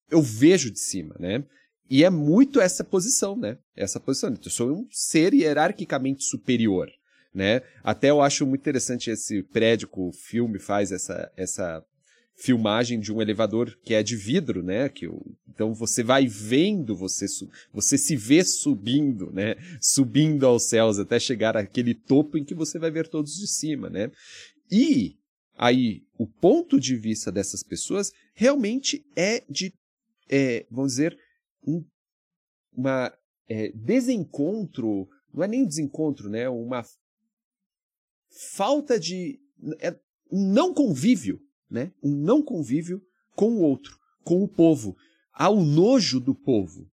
Eu vejo de cima, né? E é muito essa posição, né? Essa posição. Eu sou um ser hierarquicamente superior, né? Até eu acho muito interessante esse prédio que o filme faz essa, essa filmagem de um elevador que é de vidro, né? Que, então você vai vendo, você, você se vê subindo, né? Subindo aos céus até chegar àquele topo em que você vai ver todos de cima, né? E aí o ponto de vista dessas pessoas realmente é de, é, vamos dizer, um, uma é, desencontro, não é nem desencontro, né? Uma falta de é, um não convívio né? Um não convívio com o outro, com o povo. Há o nojo do povo.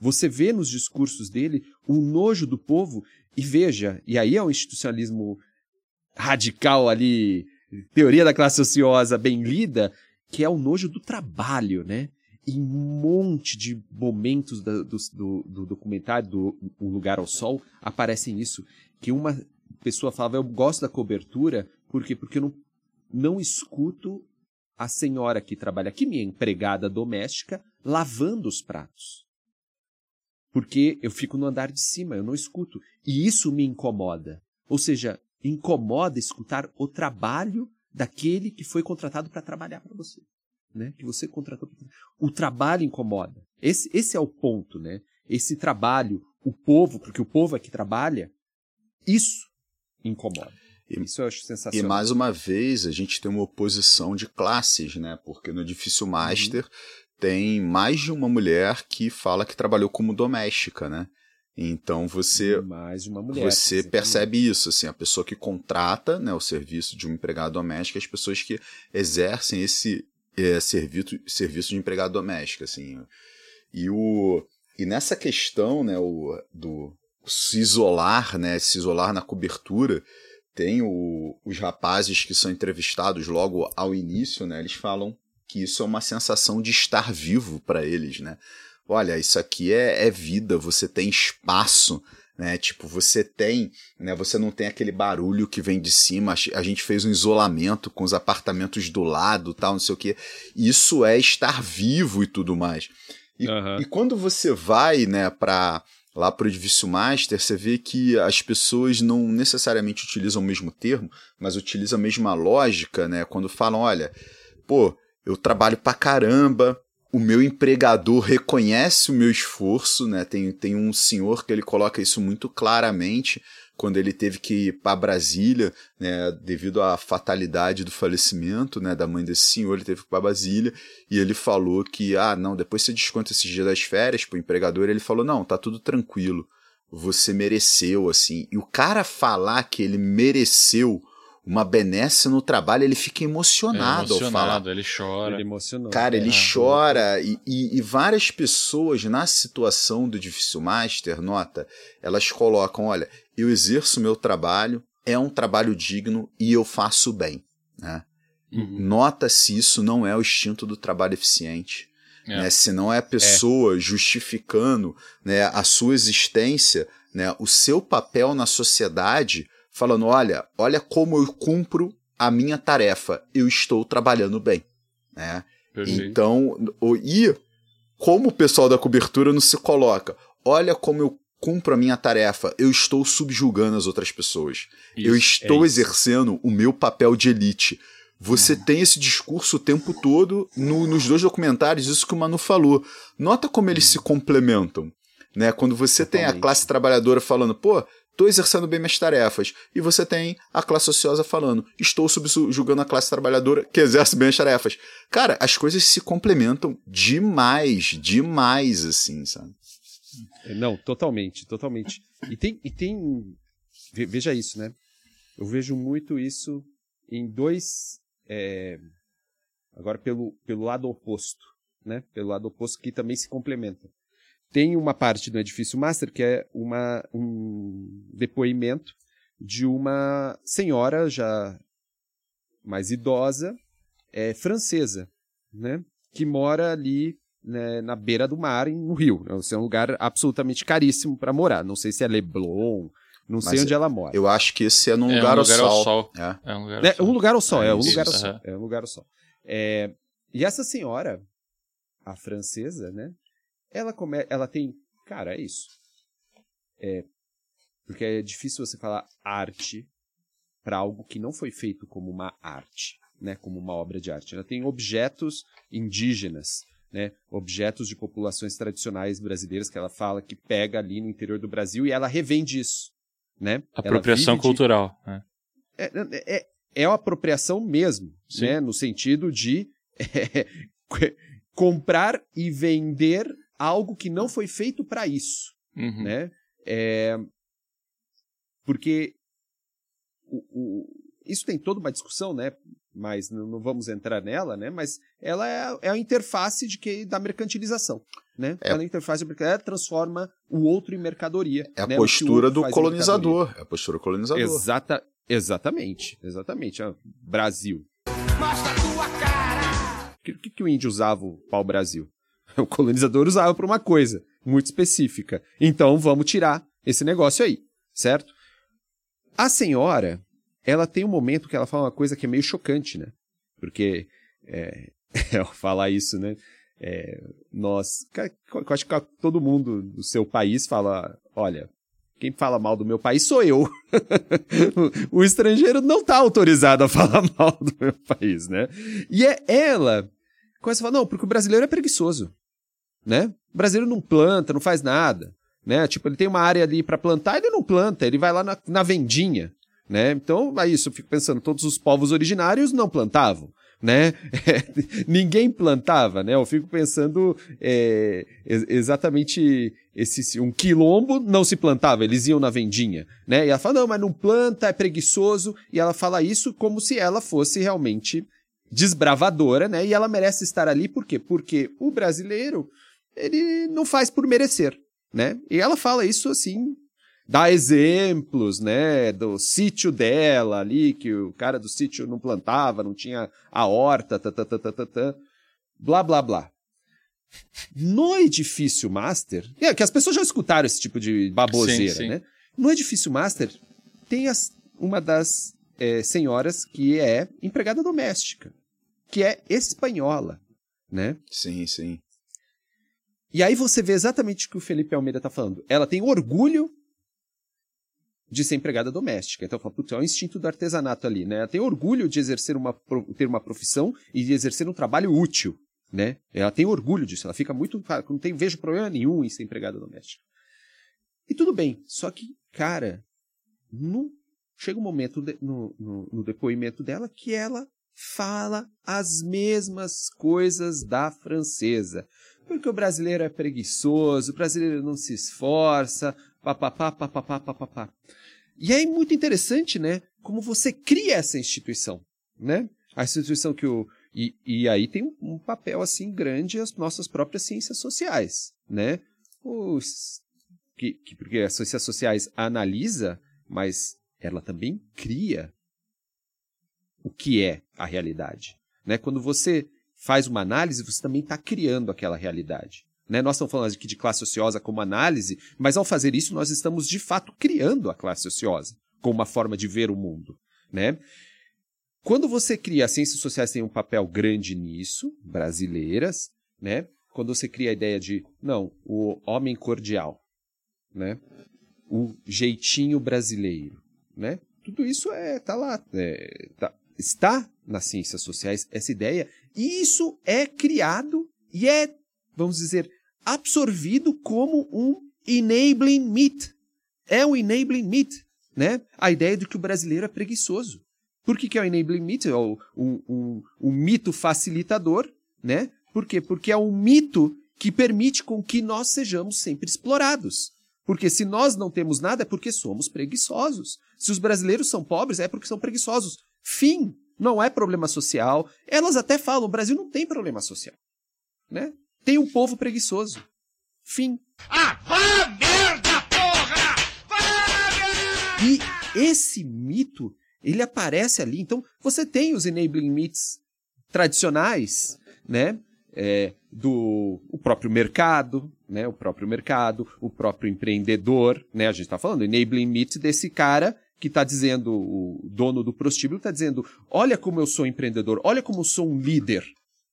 Você vê nos discursos dele o nojo do povo e veja, e aí é um institucionalismo radical ali, teoria da classe ociosa bem lida, que é o nojo do trabalho, né? E um monte de momentos do, do, do documentário do Um Lugar ao Sol aparecem isso. Que uma pessoa falava, eu gosto da cobertura, por quê? Porque eu não não escuto a senhora que trabalha aqui, minha empregada doméstica, lavando os pratos. Porque eu fico no andar de cima, eu não escuto. E isso me incomoda. Ou seja, incomoda escutar o trabalho daquele que foi contratado para trabalhar para você. Né? Que você contratou. O trabalho incomoda. Esse, esse é o ponto, né? Esse trabalho, o povo, porque o povo é que trabalha, isso incomoda. E, Isso eu acho sensacional. E mais uma vez, a gente tem uma oposição de classes, né? Porque no Edifício uhum. Master uhum. tem mais de uma mulher que fala que trabalhou como doméstica, né? Então você mulher, você percebe isso, assim, a pessoa que contrata, né, o serviço de um empregado doméstico, as pessoas que exercem esse é, serviço, serviço de empregado doméstico, assim. E o e nessa questão, né, o do se isolar, né, se isolar na cobertura, tem o, os rapazes que são entrevistados logo ao início, né? Eles falam que isso é uma sensação de estar vivo para eles, né? Olha, isso aqui é, é vida, você tem espaço, né? Tipo, você tem, né? Você não tem aquele barulho que vem de cima. A gente fez um isolamento com os apartamentos do lado, tal, não sei o que. Isso é estar vivo e tudo mais. E, uhum. e quando você vai, né, para lá para o Edifício Master, você vê que as pessoas não necessariamente utilizam o mesmo termo, mas utilizam a mesma lógica, né? Quando falam, olha, pô, eu trabalho pra caramba, o meu empregador reconhece o meu esforço, né? Tem, tem um senhor que ele coloca isso muito claramente quando ele teve que ir para Brasília, né, devido à fatalidade do falecimento, né, da mãe desse senhor, ele teve que ir para Brasília e ele falou que, ah, não, depois você desconta esses dias das férias pro empregador, ele falou, não, tá tudo tranquilo, você mereceu, assim. E o cara falar que ele mereceu uma benesse no trabalho, ele fica emocionado, é emocionado ao falar. Ele chora. Ele emocionou. Cara, ele é. chora. E, e, e, várias pessoas na situação do Difícil Master, nota, elas colocam: olha, eu exerço meu trabalho, é um trabalho digno e eu faço bem. Né? Uhum. Nota se isso não é o instinto do trabalho eficiente. É. Né? Se não é a pessoa é. justificando né, a sua existência, né, o seu papel na sociedade, falando: olha, olha como eu cumpro a minha tarefa, eu estou trabalhando bem. Né? Então, e como o pessoal da cobertura não se coloca? Olha como eu cumpro a minha tarefa, eu estou subjugando as outras pessoas. Isso, eu estou é exercendo o meu papel de elite. Você uhum. tem esse discurso o tempo todo no, nos dois documentários, isso que o Manu falou. Nota como eles se complementam. Né? Quando você Totalmente. tem a classe trabalhadora falando, pô, estou exercendo bem minhas tarefas. E você tem a classe ociosa falando, estou subjugando a classe trabalhadora que exerce bem as tarefas. Cara, as coisas se complementam demais, demais, assim, sabe? É, não, totalmente, totalmente. E tem, e tem. Veja isso, né? Eu vejo muito isso em dois. É, agora, pelo, pelo lado oposto, né? Pelo lado oposto que também se complementa. Tem uma parte do edifício master que é uma, um depoimento de uma senhora já mais idosa, é, francesa, né? Que mora ali né, na beira do mar, no Rio. É um lugar absolutamente caríssimo para morar. Não sei se é Leblon, não Mas sei onde ela mora. Eu acho que esse é num é lugar, um lugar ao, sol. sol. É. é. um lugar ao é, sol. Um lugar ao sol, é, é um lugar ao sol. É um lugar ao sol. É, e essa senhora, a francesa, né? Ela come, ela tem, cara, é isso. É, porque é difícil você falar arte para algo que não foi feito como uma arte, né, como uma obra de arte. Ela tem objetos indígenas, né, objetos de populações tradicionais brasileiras que ela fala que pega ali no interior do Brasil e ela revende isso, né? Apropriação cultural. De... Né? É, é, é, é a apropriação mesmo, Sim. né, no sentido de é, comprar e vender algo que não foi feito para isso, uhum. né? É, porque o, o, isso tem toda uma discussão, né? Mas não, não vamos entrar nela, né? Mas ela é, é a interface de que da mercantilização, né? É. Ela é a interface ela transforma o outro em mercadoria. É a né? postura do colonizador. É a postura do colonizador. Exata, exatamente, exatamente. Ah, Brasil. Mostra tua cara! O que, que, que o índio usava o pau-brasil? O colonizador usava para uma coisa muito específica. Então vamos tirar esse negócio aí, certo? A senhora, ela tem um momento que ela fala uma coisa que é meio chocante, né? Porque, é, ao falar isso, né? É, nós, eu acho que todo mundo do seu país fala, olha, quem fala mal do meu país sou eu. o estrangeiro não está autorizado a falar mal do meu país, né? E é ela começa a falar, não, porque o brasileiro é preguiçoso, né? O brasileiro não planta, não faz nada né? Tipo, ele tem uma área ali para plantar, ele não planta, ele vai lá na, na vendinha, né? Então, é isso, eu fico pensando, todos os povos originários não plantavam, né? ninguém plantava, né? Eu fico pensando é, exatamente esse um quilombo não se plantava, eles iam na vendinha, né? E ela fala não, mas não planta, é preguiçoso, e ela fala isso como se ela fosse realmente desbravadora, né? E ela merece estar ali por quê? Porque o brasileiro ele não faz por merecer, né? E ela fala isso assim, dá exemplos, né, do sítio dela ali, que o cara do sítio não plantava, não tinha a horta, tá, tá, tá, tá, tá, tá blá, blá, blá. No edifício master, é que as pessoas já escutaram esse tipo de baboseira, sim, sim. né? No edifício master tem as, uma das é, senhoras que é empregada doméstica, que é espanhola, né? Sim, sim. E aí você vê exatamente o que o Felipe Almeida está falando. Ela tem orgulho de ser empregada doméstica. Então, fala, é um instinto do artesanato ali, né? Ela tem orgulho de exercer uma, ter uma profissão e de exercer um trabalho útil, né? Ela tem orgulho disso. Ela fica muito, não tem vejo problema nenhum em ser empregada doméstica. E tudo bem, só que, cara, no, chega um momento de, no, no, no depoimento dela que ela fala as mesmas coisas da francesa. Porque o brasileiro é preguiçoso, o brasileiro não se esforça, papapá, papapá, papapá. E é muito interessante, né? Como você cria essa instituição, né? A instituição que o... E, e aí tem um papel, assim, grande as nossas próprias ciências sociais, né? Os, que, que, porque as ciências sociais analisa, mas ela também cria o que é a realidade. Né? Quando você faz uma análise, você também está criando aquela realidade. Né? Nós estamos falando aqui de classe ociosa como análise, mas ao fazer isso, nós estamos de fato criando a classe ociosa como uma forma de ver o mundo. Né? Quando você cria, as ciências sociais têm um papel grande nisso, brasileiras, né? quando você cria a ideia de, não, o homem cordial, né? o jeitinho brasileiro, né? tudo isso é, tá lá, é, tá, está nas ciências sociais essa ideia e isso é criado e é, vamos dizer, absorvido como um enabling myth. É um enabling myth, né? A ideia de que o brasileiro é preguiçoso. Por que, que é o enabling myth? É o, um, um, um mito facilitador, né? Por quê? Porque é um mito que permite com que nós sejamos sempre explorados. Porque se nós não temos nada é porque somos preguiçosos. Se os brasileiros são pobres é porque são preguiçosos. Fim não é problema social. Elas até falam, o Brasil não tem problema social. Né? Tem um povo preguiçoso. Fim. Ah, vá merda, porra! Vá merda! E esse mito, ele aparece ali. Então, você tem os enabling myths tradicionais, né? É, do o próprio mercado, né? O próprio mercado, o próprio empreendedor, né? A gente está falando enabling myth desse cara que está dizendo, o dono do prostíbulo está dizendo: olha como eu sou empreendedor, olha como eu sou um líder,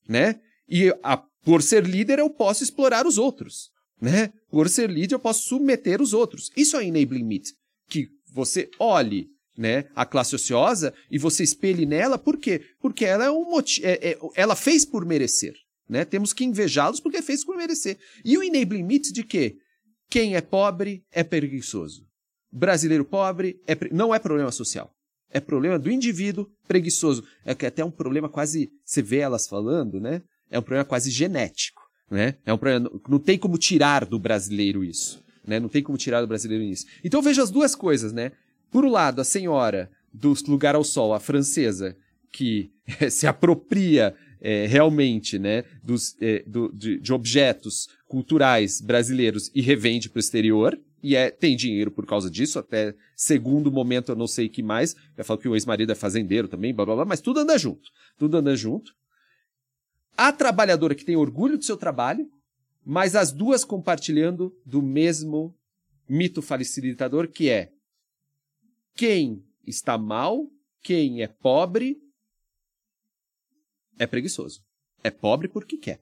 né? E a, por ser líder eu posso explorar os outros, né? Por ser líder eu posso submeter os outros. Isso é enabling meet, que você olhe né, a classe ociosa e você espelhe nela, por quê? Porque ela é um motivo, é, é, ela fez por merecer, né? Temos que invejá-los porque fez por merecer. E o enabling myths de que quem é pobre é preguiçoso. Brasileiro pobre é pre... não é problema social. É problema do indivíduo preguiçoso. É que até um problema quase, você vê elas falando, né? É um problema quase genético, né? É um problema, não tem como tirar do brasileiro isso, né? Não tem como tirar do brasileiro isso. Então veja as duas coisas, né? Por um lado, a senhora do Lugar ao Sol, a francesa, que se apropria é, realmente né, dos, é, do, de, de, objetos culturais brasileiros e revende para o exterior, e é, tem dinheiro por causa disso, até segundo momento eu não sei que mais, eu falo que o ex-marido é fazendeiro também, blá blá blá, mas tudo anda junto, tudo anda junto. A trabalhadora que tem orgulho do seu trabalho, mas as duas compartilhando do mesmo mito facilitador que é quem está mal, quem é pobre, é preguiçoso. É pobre porque quer,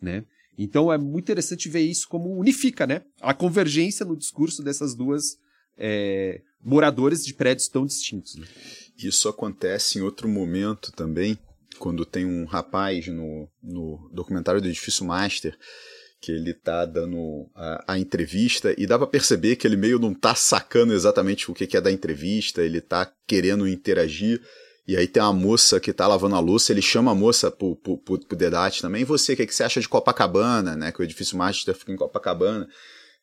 né? Então é muito interessante ver isso como unifica, né? A convergência no discurso dessas duas é, moradores de prédios tão distintos. Né? Isso acontece em outro momento também, quando tem um rapaz no, no documentário do Edifício Master que ele tá dando a, a entrevista e dá para perceber que ele meio não tá sacando exatamente o que, que é da entrevista, ele tá querendo interagir. E aí tem uma moça que tá lavando a louça, ele chama a moça pro, pro, pro, pro Dedate também. E você, o que, que você acha de Copacabana, né? Que o edifício Master fica em Copacabana.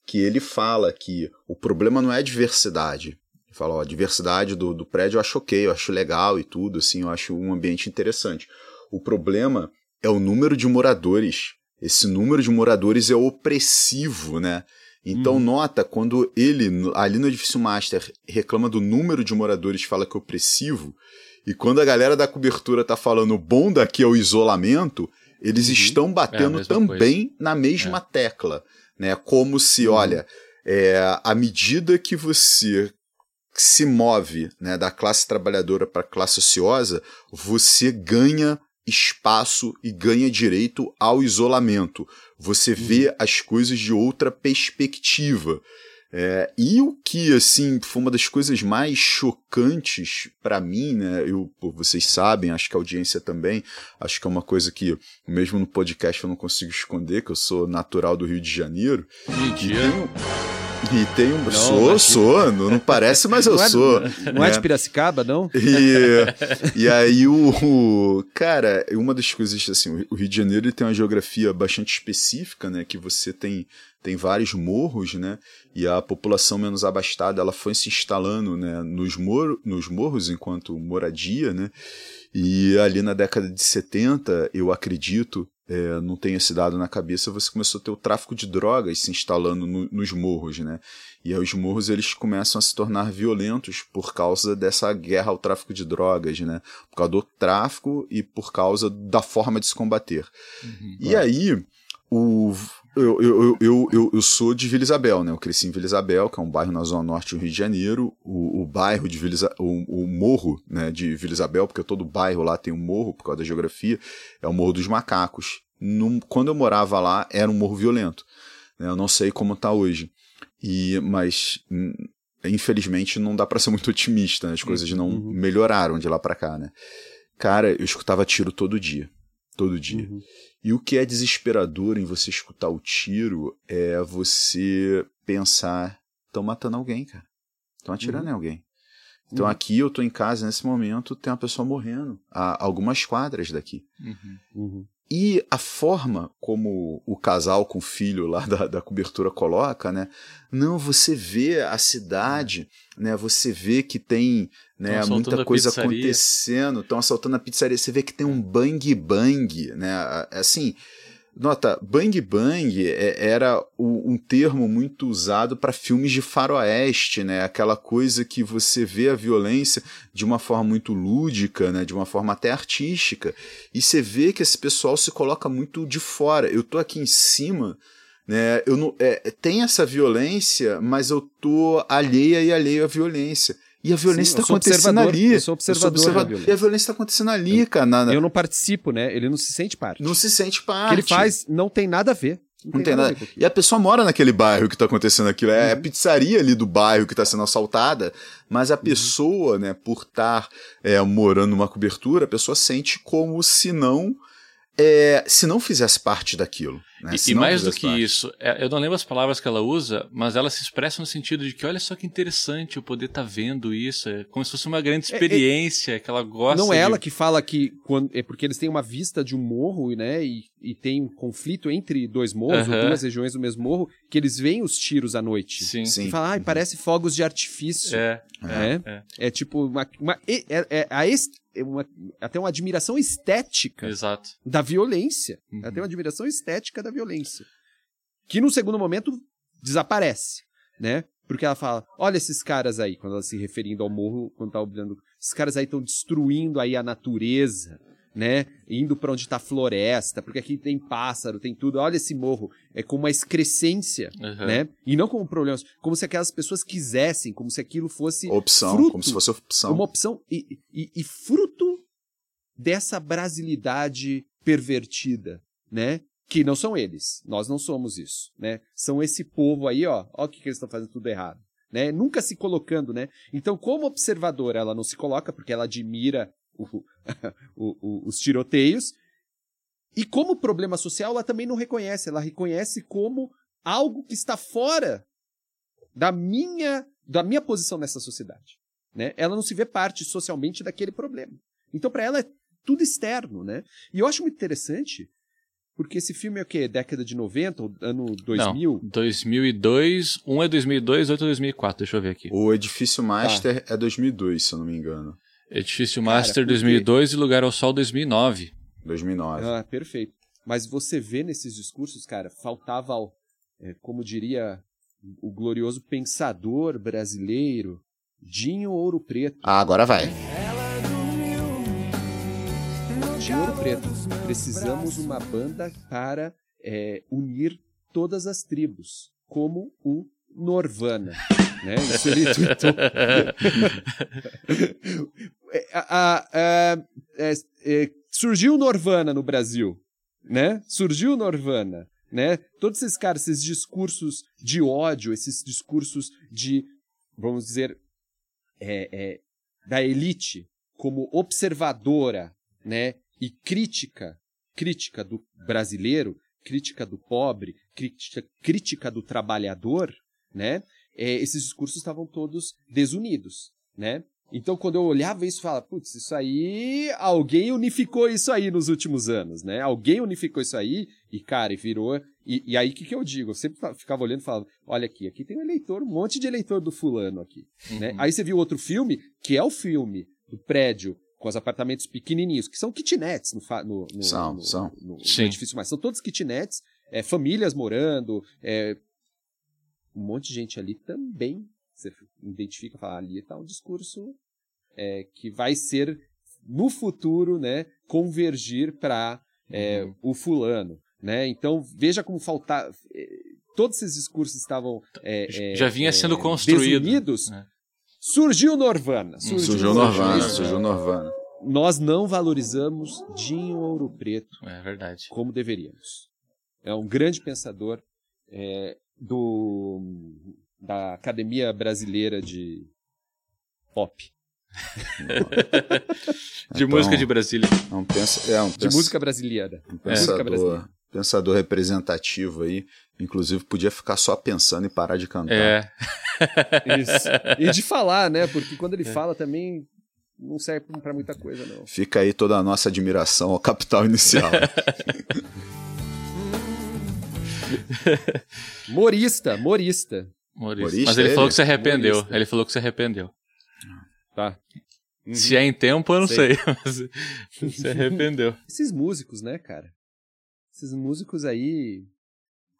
Que ele fala que o problema não é a diversidade. Fala, ó, a diversidade do, do prédio eu acho ok, eu acho legal e tudo, assim, eu acho um ambiente interessante. O problema é o número de moradores esse número de moradores é opressivo, né? Então, hum. nota, quando ele, ali no edifício Master, reclama do número de moradores fala que é opressivo, e quando a galera da cobertura tá falando bom daqui é o isolamento, eles uhum. estão batendo é também coisa. na mesma é. tecla, né? Como se, uhum. olha, é, à medida que você se move né, da classe trabalhadora para a classe ociosa, você ganha espaço e ganha direito ao isolamento. Você uhum. vê as coisas de outra perspectiva. É, e o que, assim, foi uma das coisas mais chocantes para mim, né? Eu, vocês sabem, acho que a audiência também, acho que é uma coisa que, mesmo no podcast, eu não consigo esconder, que eu sou natural do Rio de Janeiro. Mentira. E tem um. Não, sou, imagina. sou, não, não, parece, mas eu não é, sou. Não é, é de Piracicaba, não? E, e aí o, o, Cara, uma das coisas, assim, o Rio de Janeiro tem uma geografia bastante específica, né? Que você tem, tem vários morros, né? E a população menos abastada ela foi se instalando né, nos, mor nos morros enquanto moradia, né? E ali na década de 70, eu acredito, é, não tenho esse dado na cabeça, você começou a ter o tráfico de drogas se instalando no, nos morros, né? E aí os morros eles começam a se tornar violentos por causa dessa guerra ao tráfico de drogas, né? Por causa do tráfico e por causa da forma de se combater. Uhum, e aí o eu, eu, eu, eu, eu sou de Vila Isabel, né? Eu cresci em Vila Isabel, que é um bairro na zona norte do Rio de Janeiro. O, o bairro de Vila o, o morro né, de Vila Isabel, porque todo bairro lá tem um morro por causa da geografia, é o Morro dos Macacos. Num, quando eu morava lá, era um morro violento. Né? Eu não sei como está hoje. E, mas hum, infelizmente não dá para ser muito otimista, né? as coisas não uhum. melhoraram de lá para cá, né? Cara, eu escutava tiro todo dia todo dia. Uhum. E o que é desesperador em você escutar o tiro é você pensar: estão matando alguém, cara. Estão atirando uhum. em alguém. Então uhum. aqui eu tô em casa nesse momento, tem uma pessoa morrendo a algumas quadras daqui. Uhum. E a forma como o casal com o filho lá da, da cobertura coloca, né? Não, você vê a cidade, né? Você vê que tem né, muita coisa acontecendo, estão assaltando a pizzaria, você vê que tem um bang bang, né? Assim, Nota, bang bang é, era um termo muito usado para filmes de faroeste, né? Aquela coisa que você vê a violência de uma forma muito lúdica, né? De uma forma até artística. E você vê que esse pessoal se coloca muito de fora. Eu tô aqui em cima, né? Eu não, é, tem essa violência, mas eu tô alheia e alheio à violência. E a violência está acontecendo ali. Eu sou observador. Eu sou observador e a violência está acontecendo ali, eu, cara. Na, Eu não participo, né? Ele não se sente parte. Não se sente parte. O que ele faz não tem nada a ver. Não tem nada. E a pessoa mora naquele bairro que tá acontecendo aquilo. É a pizzaria ali do bairro que tá sendo assaltada, mas a pessoa, né, por estar é, morando numa cobertura, a pessoa sente como se não é, se não fizesse parte daquilo. Né? E, Se e mais do que parte. isso, é, eu não lembro as palavras que ela usa, mas ela se expressa no sentido de que olha só que interessante eu poder estar vendo isso, é como se fosse uma grande É, é- experiência que ela gosta. Não é de- ela que fala que quando, é porque eles têm uma vista de um morro, né? E, e tem um conflito entre dois morros, ou Aham. duas regiões do mesmo morro, que eles veem os tiros à noite. Sim. Sim. E fala, ai, parece fogos de artifício. É, né? é. É tipo uma, uma, é, é- a é uma- até uma admiração estética Exato. da violência. Uhum. Ela tem uma admiração estética da violência. Que no segundo momento desaparece, né? Porque ela fala, olha esses caras aí, quando ela se referindo ao morro, quando tá olhando, esses caras aí estão destruindo aí a natureza, né? Indo para onde tá a floresta, porque aqui tem pássaro, tem tudo. Olha esse morro, é com uma excrescência, Uhum. né? E não como problemas, como se aquelas pessoas quisessem, como se aquilo fosse Opção, fruto como se fosse opção. uma opção e, e- e fruto dessa brasilidade pervertida, né? Que não são eles, nós não somos isso, né? São esse povo aí, ó, ó o que, que eles estão fazendo tudo errado, né? Nunca se colocando, né? Então, como observadora, ela não se coloca porque ela admira o- o- o- os tiroteios e como problema social, ela também não reconhece, ela reconhece como algo que está fora da minha da minha posição nessa sociedade né? Ela não se vê parte socialmente daquele problema. Então, para ela é tudo externo, né? E eu acho muito interessante, porque esse filme é o quê? Década de 90, ou ano 2000? Não, 2002, um é 2002, outro é 2004, deixa eu ver aqui. O Edifício Tá. Master é 2002, se eu não me engano. Edifício Cara, Master por quê? 2002 e Lugar ao Sol 2009. 2009. Ah, perfeito. Mas você vê nesses discursos, cara, faltava, ao- é, como diria o glorioso pensador brasileiro, Dinho Ouro Preto. Ah, agora vai. Dinho Ouro Preto. Precisamos uma banda para é, unir todas as tribos, como o Norvana. Né? Isso ele tweetou. É, a- a- é, é, surgiu Norvana no Brasil, né? Surgiu Norvana, né? Todos esses caras, esses discursos de ódio, esses discursos de, vamos dizer, é, é, da elite como observadora, né? E crítica, crítica do brasileiro, crítica do pobre, crítica, crítica do trabalhador, né? É, esses discursos estavam todos desunidos, né? Então, quando eu olhava isso, falava, putz, isso aí, alguém unificou isso aí nos últimos anos, né? Alguém unificou isso aí e, cara, e virou. E, e aí, o que, que eu digo? Eu sempre ficava olhando e falava, olha aqui, aqui tem um eleitor, um monte de eleitor do fulano aqui, né? Aí você viu outro filme, que é o filme do prédio com os apartamentos pequenininhos, que são kitnets no, no, no, São, no- são. no- no edifício mais. São todos kitnets, é, famílias morando, é, um monte de gente ali também. Você identifica, fala, ali está um discurso é, que vai ser no futuro, né, convergir para o fulano, né? Então veja como faltar é, todos esses discursos estavam é, é, Já vinha é, sendo construído. desunidos. né? Surgiu o Norvana. Surgiu o Norvana. Surgiu o Norvana. Nós não valorizamos Dinho Ouro Preto É verdade. como deveríamos. É um grande pensador é, do da Academia Brasileira de Pop, De Então, música de Brasília. É um, pensa, é um, de música brasileira. um Música pensador, brasileira. pensador representativo aí. Inclusive, podia ficar só pensando e parar de cantar. É. Isso. E de falar, né? Porque quando ele fala também não serve pra muita coisa, não. Fica aí toda a nossa admiração ao capital inicial. Morista, morista. Humorista, Mas ele, ele? falou que se arrependeu. Humorista. Ele falou que se arrependeu. Tá. Se é em tempo, eu não Sei. sei. Mas se arrependeu. Esses músicos, né, cara? Esses músicos aí.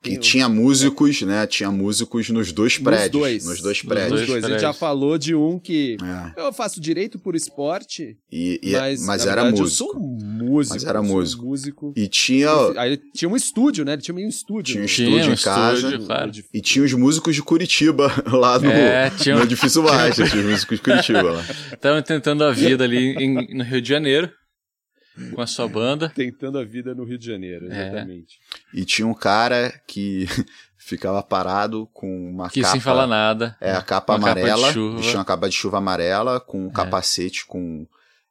E tinha músicos, né? Tinha músicos nos dois prédios. dois. Nos dois Nos prédios. Os dois dois. A gente já falou de um que. É. Eu faço direito por esporte, E, e- mas, mas na era verdade, músico. Eu sou músico. Mas era eu sou músico. músico. E tinha, Aí tinha um estúdio, né? Ele tinha meio um estúdio. Tinha um no- estúdio Tinha um em casa. estúdio, claro. e tinha os músicos de Curitiba lá no, É, tinha- no edifício baixo. Tinha os músicos de Curitiba lá. Estavam tentando a vida ali em- no Rio de Janeiro. Com a sua banda. Tentando a vida no Rio de Janeiro, É. exatamente. E tinha um cara que ficava parado com uma Que capa. sem falar nada. É, a capa capa amarela. chuva. Vestia uma capa de chuva amarela com um capacete com.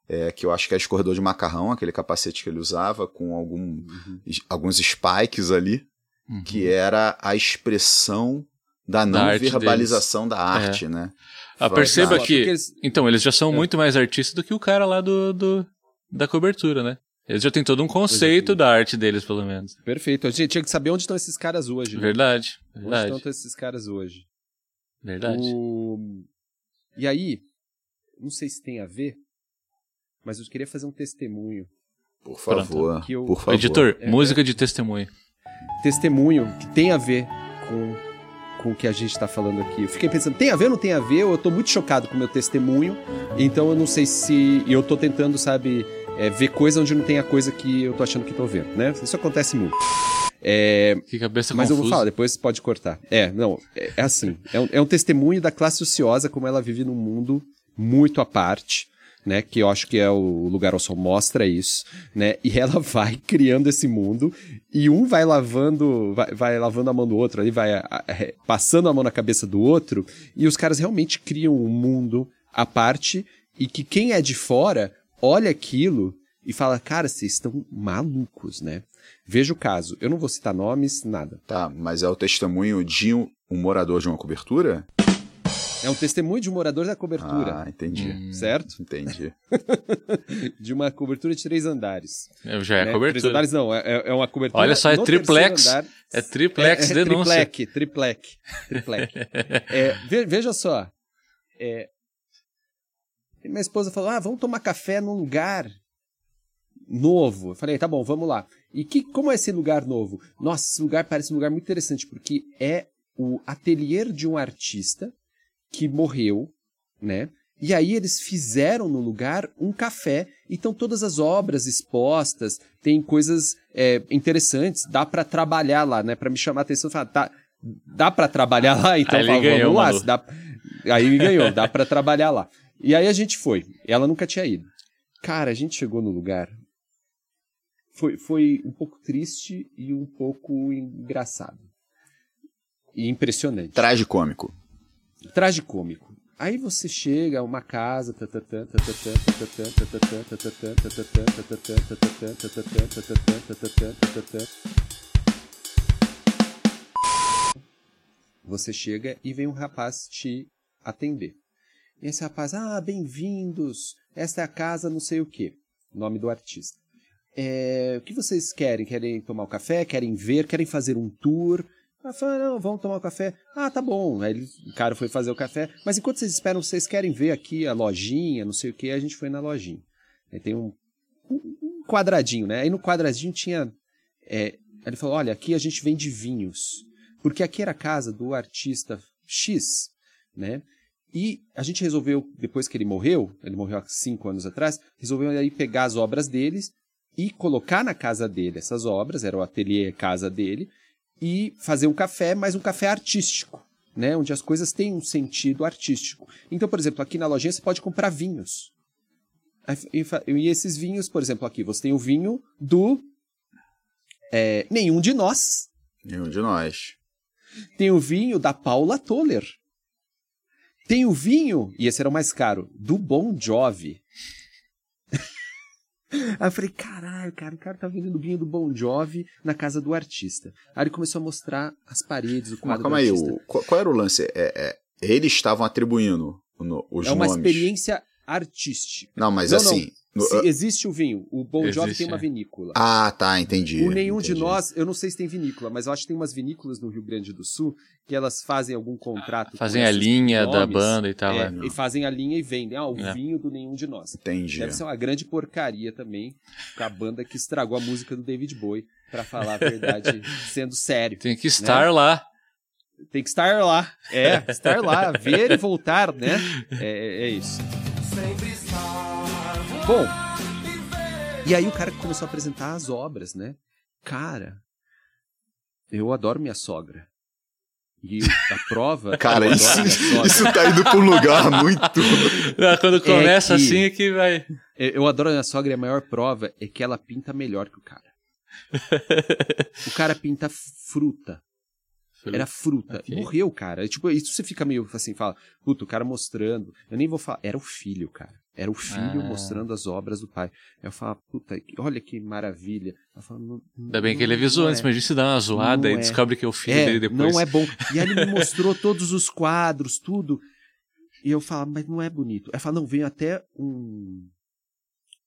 é, que eu acho que é escorredor de macarrão, aquele capacete que ele usava, com algum, Uhum. alguns spikes ali, Uhum. que era a expressão da não arte verbalização da arte, né? Ah, perceba que. eles- Então, eles já são É. muito mais artistas do que o cara lá do, do- da cobertura, né? Eles já têm todo um conceito da arte deles, pelo menos. Perfeito. A gente tinha que saber onde estão esses caras hoje. né? Verdade, Onde verdade, estão esses caras hoje? verdade. O- E aí, não sei se tem a ver, mas eu queria fazer um testemunho. Por Pronto. favor, Que eu- por favor. Editor, É, música de testemunho. Testemunho que tem a ver com, com o que a gente está falando aqui. Eu fiquei pensando, tem a ver ou não tem a ver? Eu tô muito chocado com o meu testemunho, então eu não sei se. e Eu tô tentando, sabe, é, ver coisa onde não tem a coisa que eu tô achando que tô vendo, né? Isso acontece muito. É, Que cabeça Mas eu vou falar, depois pode cortar. É, não, é, é assim. É um, é um testemunho da classe ociosa, como ela vive num mundo muito à parte, né? Que eu acho que é o lugar ao sol mostra isso, né? E ela vai criando esse mundo e um vai lavando, vai, vai lavando a mão do outro, ali vai a- passando a mão na cabeça do outro e os caras realmente criam um mundo à parte e que quem é de fora olha aquilo e fala, cara, vocês estão malucos, né? Veja o caso. Eu não vou citar nomes, nada. Tá, mas é o testemunho de um morador de uma cobertura? É um testemunho de um morador da cobertura, Ah, entendi. Hum, certo? Entendi. De uma cobertura de três andares. eu já é né? Três cobertura. andares não, é, é- é uma cobertura. Olha só, é triplex. andar. É triplex é, é denúncia. Triplec, triplec, triplec. É, ve- veja só. é, minha esposa falou: ah, vamos tomar café num lugar novo. Eu falei, tá bom, vamos lá. E que, como é esse lugar novo? Nossa, esse lugar parece um lugar muito interessante, porque é o ateliê de um artista que morreu, né? E aí eles fizeram no lugar um café, então todas as obras expostas, tem coisas é, interessantes, dá pra trabalhar lá, né? Pra me chamar a atenção, falar, tá, dá pra trabalhar lá, então Aí falo, ganhou, vamos lá, Manu. se dá... aí ele ganhou, dá pra trabalhar lá. E aí a gente foi, ela nunca tinha ido. Cara, a gente chegou no lugar, foi, foi um pouco triste e um pouco engraçado. E impressionante. Tragicômico tragicômico. Aí você chega a uma casa. Você chega e vem um rapaz te atender. E esse rapaz, ah, bem-vindos, esta é a casa não sei o que, nome do artista. É, o que vocês querem? Querem tomar um café? Querem ver? Querem fazer um tour? Ela falou, não, vamos tomar um café. Ah, tá bom. Aí ele- o cara foi fazer o café. Mas enquanto vocês esperam, vocês querem ver aqui a lojinha, não sei o que, a gente foi na lojinha. Aí tem um, um quadradinho, né? Aí no quadradinho tinha. é, ele falou: olha, aqui a gente vende vinhos. Porque aqui era a casa do artista X, né? E a gente resolveu, depois que ele morreu, ele morreu há cinco anos atrás, resolveu aí pegar as obras deles e colocar na casa dele essas obras, era o ateliê casa dele, e fazer um café, mas um café artístico, né? Onde as coisas têm um sentido artístico. Então, por exemplo, aqui na lojinha você pode comprar vinhos. E, e esses vinhos, por exemplo, aqui você tem o vinho do é, Nenhum de Nós. Nenhum de nós. Tem o vinho da Paula Toller. Tem o vinho, e esse era o mais caro, do Bon Jovi. Aí eu falei, caralho, cara, o cara tá vendendo vinho do Bon Jovi na casa do artista. Aí ele começou a mostrar as paredes, o Mas quadro calma do aí, o- qual, qual era o lance? É, é, eles estavam atribuindo no- os é uma nomes. experiência artística. Não, mas Não, não. assim. no- Se existe o vinho, o Bon Jovi Existe, tem uma é. vinícola. Ah, tá, entendi. O nenhum de entendi. nós, eu não sei se tem vinícola, mas eu acho que tem umas vinícolas no Rio Grande do Sul que elas fazem algum contrato. Fazem com a linha da nomes, banda e tal. é, é. e fazem a linha e vendem. Ah, o É. vinho do nenhum de nós. Entendi. Deve ser uma grande porcaria também com a banda que estragou a música do David Bowie, pra falar a verdade, sendo sério. Tem que estar lá. Tem que estar lá. É, estar lá, ver e voltar, né? É, é isso. Bom, e aí o cara começou a apresentar as obras, né? Cara, eu adoro minha sogra. E a prova. Cara, eu isso, adoro minha sogra. isso tá indo pra um lugar muito. Ah, Quando começa que- assim é que vai. Eu eu adoro a minha sogra e a maior prova é que ela pinta melhor que o cara. o cara pinta fruta. Era fruta. Ok. Morreu, cara. É, Tipo, isso você fica meio assim, fala, puta, o cara mostrando. Eu nem vou falar. Era o filho, cara. Era o filho Ah. mostrando as obras do pai. Eu falo, puta, olha que maravilha. Ela fala, não, Ainda bem que ele avisou não antes, é. imagina se dá uma zoada Não e é. descobre que é o filho É, dele depois. não é bom. E aí ele me mostrou todos os quadros, tudo. E eu falo, mas não é bonito. Ela fala, não, veio até um.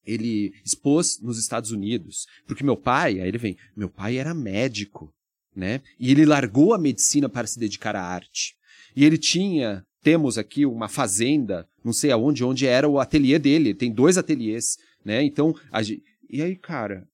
Ele expôs nos Estados Unidos. Porque meu pai, aí ele vem, meu pai era médico, né? E ele largou a medicina para se dedicar à arte. E ele tinha, temos aqui uma fazenda, não sei aonde, onde era o ateliê dele. Tem dois ateliês, né? Então, a gente... e aí, cara,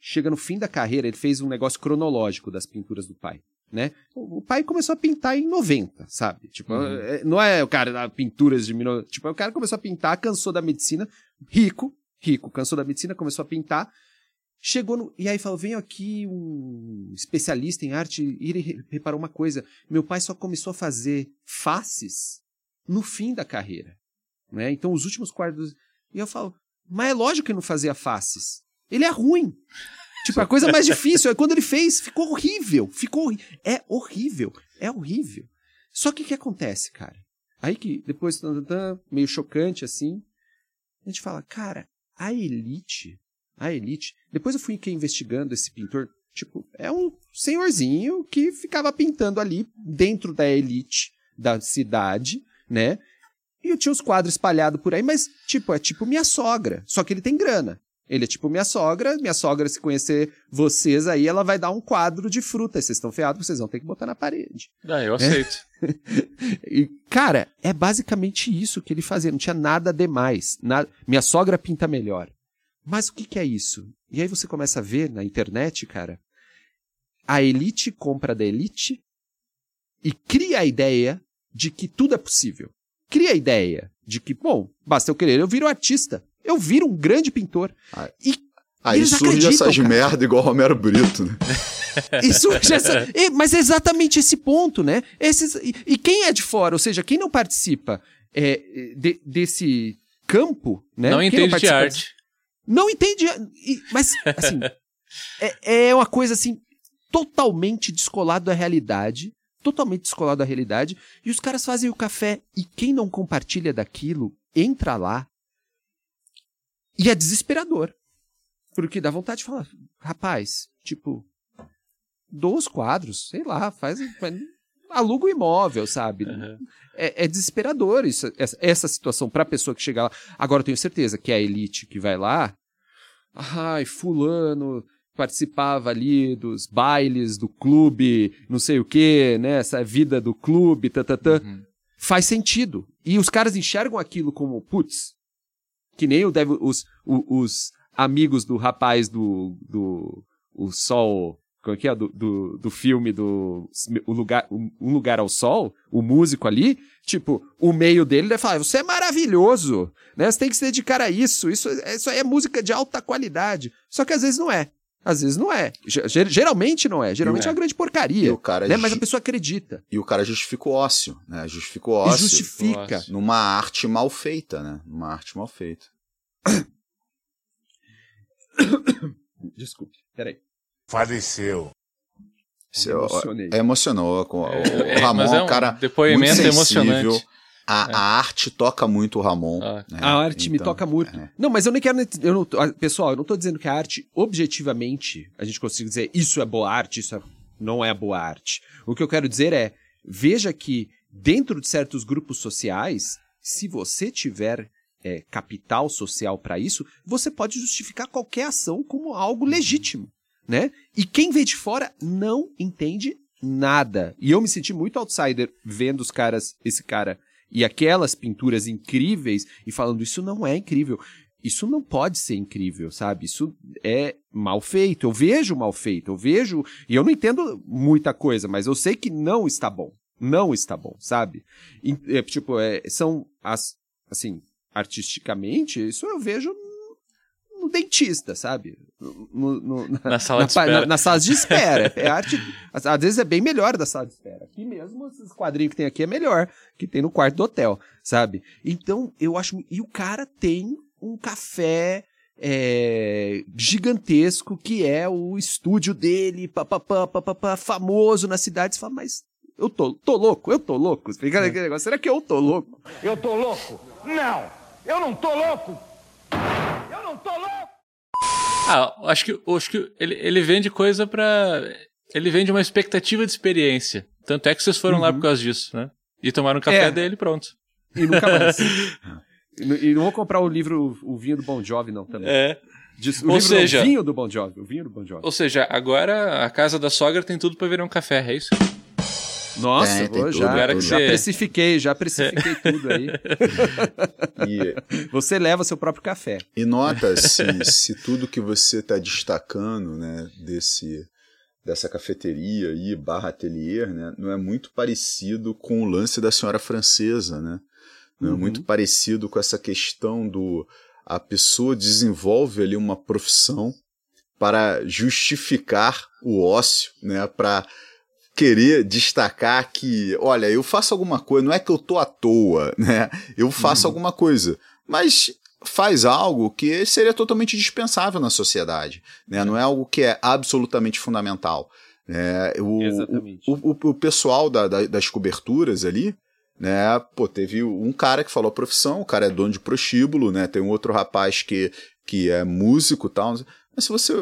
chega no fim da carreira, ele fez um negócio cronológico das pinturas do pai, né? O pai começou a pintar em 90, sabe? Tipo, Uhum. é- não é o cara da pinturas de... 19 Tipo, o cara começou a pintar, cansou da medicina, rico, rico, cansou da medicina, começou a pintar, chegou no... E aí falou, vem aqui um especialista em arte, e ele re- reparou uma coisa, meu pai só começou a fazer faces no fim da carreira, né? Então, os últimos quadros... E eu falo, mas é lógico que não fazia faces. Ele é ruim. Tipo, a coisa mais difícil é quando ele fez, ficou horrível. Ficou É horrível. É horrível. Só que o que acontece, cara? Aí que depois, meio chocante assim, a gente fala, cara, a elite, a elite. Depois eu fui investigando esse pintor. Tipo, é um senhorzinho que ficava pintando ali dentro da elite da cidade, né? E eu tinha os quadros espalhados por aí, mas, tipo, é tipo minha sogra. Só que ele tem grana. Ele é tipo minha sogra. Minha sogra, se conhecer vocês aí, ela vai dar um quadro de fruta. Vocês estão feados, vocês vão ter que botar na parede. Ah, eu aceito. E, cara, é basicamente isso que ele fazia. Não tinha nada demais. Nada... Minha sogra pinta melhor. Mas o que, que é isso? E aí você começa a ver na internet, cara, a elite compra da elite e cria a ideia de que tudo é possível. Cria a ideia de que, bom, basta eu querer, eu viro artista. Eu viro um grande pintor. Ah, E Aí Eles surge essas cara. merda igual Romero Brito, né? Isso já essa- é, mas é exatamente esse ponto, né? Esses, e, e quem é de fora, ou seja, quem não participa é, de- desse campo, né? Não Quem entende de participa arte. Não entende. Mas, assim, é, é uma coisa assim, totalmente descolado da realidade. Totalmente descolado da realidade. E os caras fazem o café. E quem não compartilha daquilo, entra lá. E é desesperador. Porque dá vontade de falar, rapaz, tipo, dou os quadros, sei lá, faz. Aluga o imóvel, sabe? Uhum. É, é desesperador isso, essa, essa situação para a pessoa que chega lá. Agora eu tenho certeza que a elite que vai lá, ai, fulano participava ali dos bailes do clube, não sei o quê, né? Essa vida do clube, tatatã. Uhum. Faz sentido. E os caras enxergam aquilo como, putz, que nem o deve, os, o- os amigos do rapaz do, do o Sol, como é que é? Do, do, do filme do o lugar, Um Lugar ao Sol, o músico ali, tipo, o meio dele deve falar, você é maravilhoso, né? Você tem que se dedicar a isso, isso, isso aí é música de alta qualidade. Só que às vezes não é. Às vezes não é. Ge- Geralmente não é. Geralmente Não é é. uma grande E porcaria. o cara, Né? Mas a pessoa acredita. e o cara justifica o ócio, né? Justifica o E ócio justifica. Ócio. numa arte mal feita, né? Numa arte mal feita. Desculpe, peraí. Faleceu. É, Emocionei. é emocionou. Com, É, o Ramon mas é é um cara depoimento muito sensível. emocionante. A, a arte toca muito o Ramon. Ah. né? A arte me Então, toca muito. é. Não, mas eu nem quero. Eu não, ah, pessoal, eu não tô dizendo que a arte, objetivamente, a gente consiga dizer isso é boa arte, isso é- não é boa arte. O que eu quero dizer é: veja que dentro de certos grupos sociais, se você tiver é, capital social para isso, você pode justificar qualquer ação como algo legítimo, né? E quem vê de fora não entende nada. E eu me senti muito outsider vendo os caras, esse cara e aquelas pinturas incríveis e falando isso não é incrível. Isso não pode ser incrível, sabe? Isso é mal feito. Eu vejo mal feito, eu vejo e eu não entendo muita coisa, mas eu sei que não está bom. Não está bom, sabe? E, é, tipo, é, são as assim, artisticamente, isso eu vejo no dentista, sabe? No, no, na, na, sala de espera. Na, na, sala de espera. é arte. Às vezes é bem melhor da sala de espera. Aqui mesmo, esses quadrinhos que tem aqui é melhor que tem no quarto do hotel, sabe? Então, eu acho. E o cara tem um café é, gigantesco que é o estúdio dele, papapá, papapá, famoso na cidade. Você fala, mas eu tô, tô louco, eu tô louco. Fica é. negócio, será que eu tô louco? Eu tô louco? Não, eu não tô louco. Não tô louco. Ah, acho que, acho que ele, ele vende coisa pra. Ele vende uma expectativa de experiência. Tanto é que vocês foram uhum. lá por causa disso, né? E tomaram um café é. dele pronto. E nunca mais. E não vou comprar o livro O Vinho do Bon Jovi, não, também. É. o ou seja, não, o vinho do Bon Jovi, o vinho do Bon Jovi. Ou seja, agora a casa da sogra tem tudo para virar um café, é isso? Nossa, é, vou, já, já você... precifiquei, já precifiquei tudo aí. E... Você leva seu próprio café. E nota se, se tudo que você está destacando, né, desse dessa cafeteria aí, barra atelier, né, não é muito parecido com o lance da senhora francesa, né? Né? Uhum. Muito parecido com essa questão do a pessoa desenvolve ali uma profissão para justificar o ócio, né? Para querer destacar que, olha, eu faço alguma coisa, não é que eu tô à toa, né? Eu faço uhum. alguma coisa, mas faz algo que seria totalmente dispensável na sociedade, né? Não é algo que é absolutamente fundamental. É, o, o, o, o, pessoal da, da, das coberturas ali, né? Pô, teve um cara que falou a profissão, o cara é dono de prostíbulo, né? Tem um outro rapaz que, que é músico e tal. Mas se você,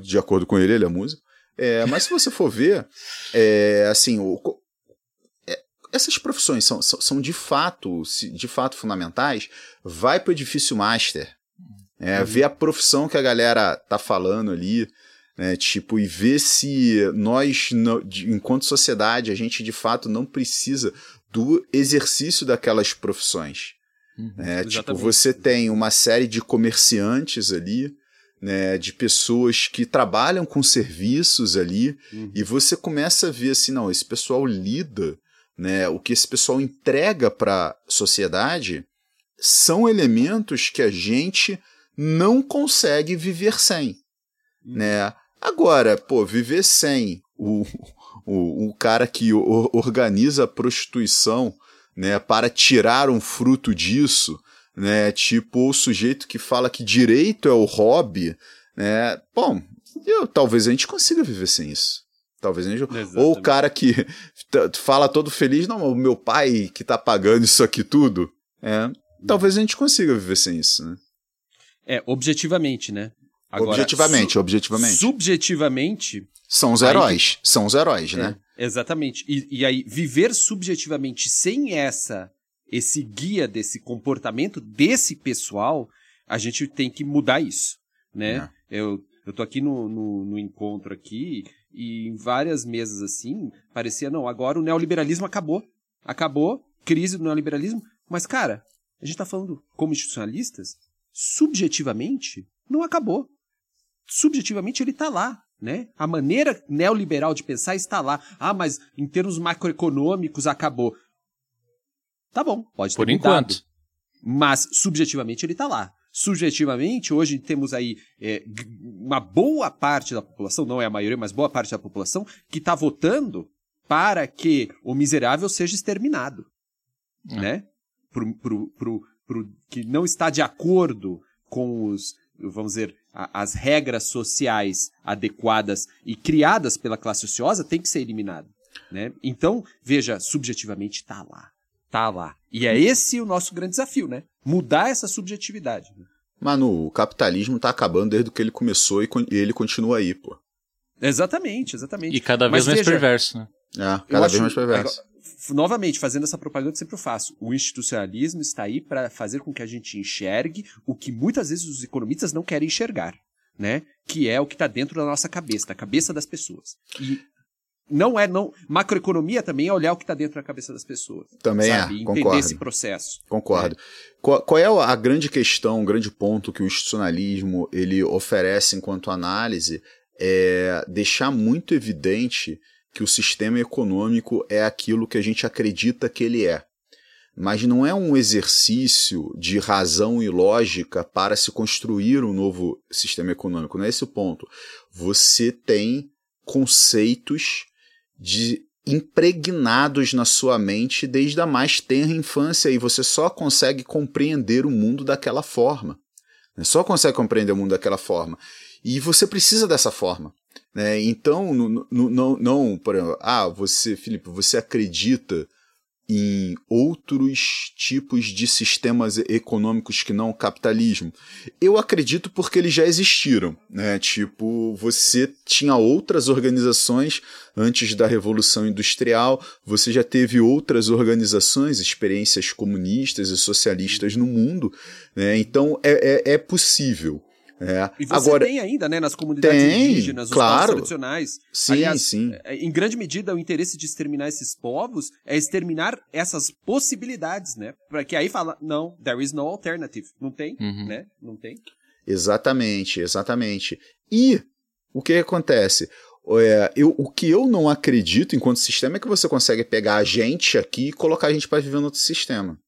de acordo com ele, ele é músico. É, mas se você for ver, é, assim, o, é, essas profissões são, são, são, de fato de fato fundamentais. Vai para o edifício master, é, uhum. ver a profissão que a galera tá falando ali, né, tipo, e ver se nós, enquanto sociedade, a gente de fato não precisa do exercício daquelas profissões. Uhum, né? Tipo, você tem uma série de comerciantes ali, né, de pessoas que trabalham com serviços ali, uhum. e você começa a ver assim, não, esse pessoal lida, né, o que esse pessoal entrega para a sociedade são elementos que a gente não consegue viver sem, uhum. né? Agora, pô, viver sem o, o, o cara que o, organiza a prostituição né, para tirar um fruto disso, né, tipo o sujeito que fala que direito é o hobby, né, bom, eu, talvez a gente consiga viver sem isso. Talvez a gente... Ou o cara que fala todo feliz, não, o meu pai que tá pagando isso aqui tudo, é, talvez a gente consiga viver sem isso, né? É, objetivamente, né? Agora, objetivamente, su objetivamente. Subjetivamente, são os heróis. Aí, são os heróis, né? É, exatamente. E, e aí, viver subjetivamente sem essa esse guia desse comportamento desse pessoal, a gente tem que mudar isso, né? É. Eu, eu tô aqui no, no, no, encontro aqui e em várias mesas assim, parecia, não, agora o neoliberalismo acabou. Acabou, crise do neoliberalismo. Mas, cara, a gente tá falando como institucionalistas, subjetivamente, não acabou. Subjetivamente ele tá lá. Né? A maneira neoliberal de pensar está lá. Ah, mas em termos macroeconômicos acabou. Tá bom, pode ter Por mudado. enquanto. Mas subjetivamente ele está lá. Subjetivamente, hoje temos aí é, uma boa parte da população, não é a maioria, mas boa parte da população, que está votando para que o miserável seja exterminado. É. Né? Pro, pro, pro, pro, que não está de acordo com os, vamos dizer, a, as regras sociais adequadas e criadas pela classe ociosa tem que ser eliminado. Né? Então, veja, subjetivamente está lá. Está lá. E é esse o nosso grande desafio, né? Mudar essa subjetividade. Manu, o capitalismo está acabando desde que ele começou e, ele continua aí, pô. Exatamente, exatamente. E cada vez Mas, mais veja, perverso, né? É, cada vez mais perverso novamente, fazendo essa propaganda que sempre eu faço, o institucionalismo está aí para fazer com que a gente enxergue o que muitas vezes os economistas não querem enxergar, né? Que é o que está dentro da nossa cabeça, da cabeça das pessoas. E não é não macroeconomia também é olhar o que está dentro da cabeça das pessoas. Também sabe? é, entender concordo. esse processo. Concordo. É. Qual, qual, é a grande questão, o grande ponto que o institucionalismo ele oferece enquanto análise é deixar muito evidente que o sistema econômico é aquilo que a gente acredita que ele é. mas não é um exercício de razão e lógica para se construir um novo sistema econômico. Não é esse o ponto. Você tem conceitos de impregnados na sua mente desde a mais tenra infância e você só consegue compreender o mundo daquela forma. Né? Só consegue compreender o mundo daquela forma. E você precisa dessa forma. Né? Então, não, não, não, por exemplo, ah, você, Felipe, você acredita em outros tipos de sistemas econômicos que não o capitalismo? Eu acredito porque eles já existiram, né? Tipo, você tinha outras organizações antes da Revolução Industrial, você já teve outras organizações, experiências comunistas e socialistas no mundo, né? Então é, é, é possível. É. E você Agora, tem ainda, né, nas comunidades tem, indígenas, os claro. povos tradicionais. Sim, Aliás, sim. é, Em grande medida, o interesse de exterminar esses povos é exterminar essas possibilidades, né? Para que aí fala, não, there is no alternative. Não tem, Uhum. né? Não tem. Exatamente, exatamente. E o que acontece? É, eu, o que eu não acredito enquanto sistema é que você consegue pegar a gente aqui e colocar a gente para viver no outro sistema.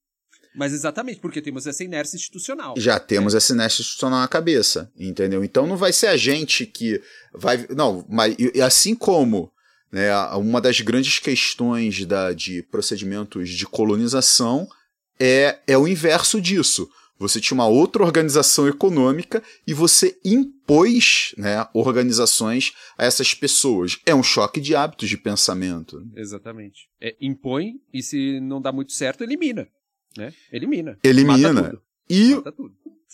Mas exatamente, porque temos essa inércia institucional. Já temos essa inércia institucional na cabeça, entendeu? Então não vai ser a gente que vai. Não, mas assim como né, uma das grandes questões da, de procedimentos de colonização é, é o inverso disso. Você tinha uma outra organização econômica e você impôs né, organizações a essas pessoas. É um choque de hábitos de pensamento. Exatamente. É, impõe e se não dá muito certo, elimina. Né? Elimina. Elimina. E.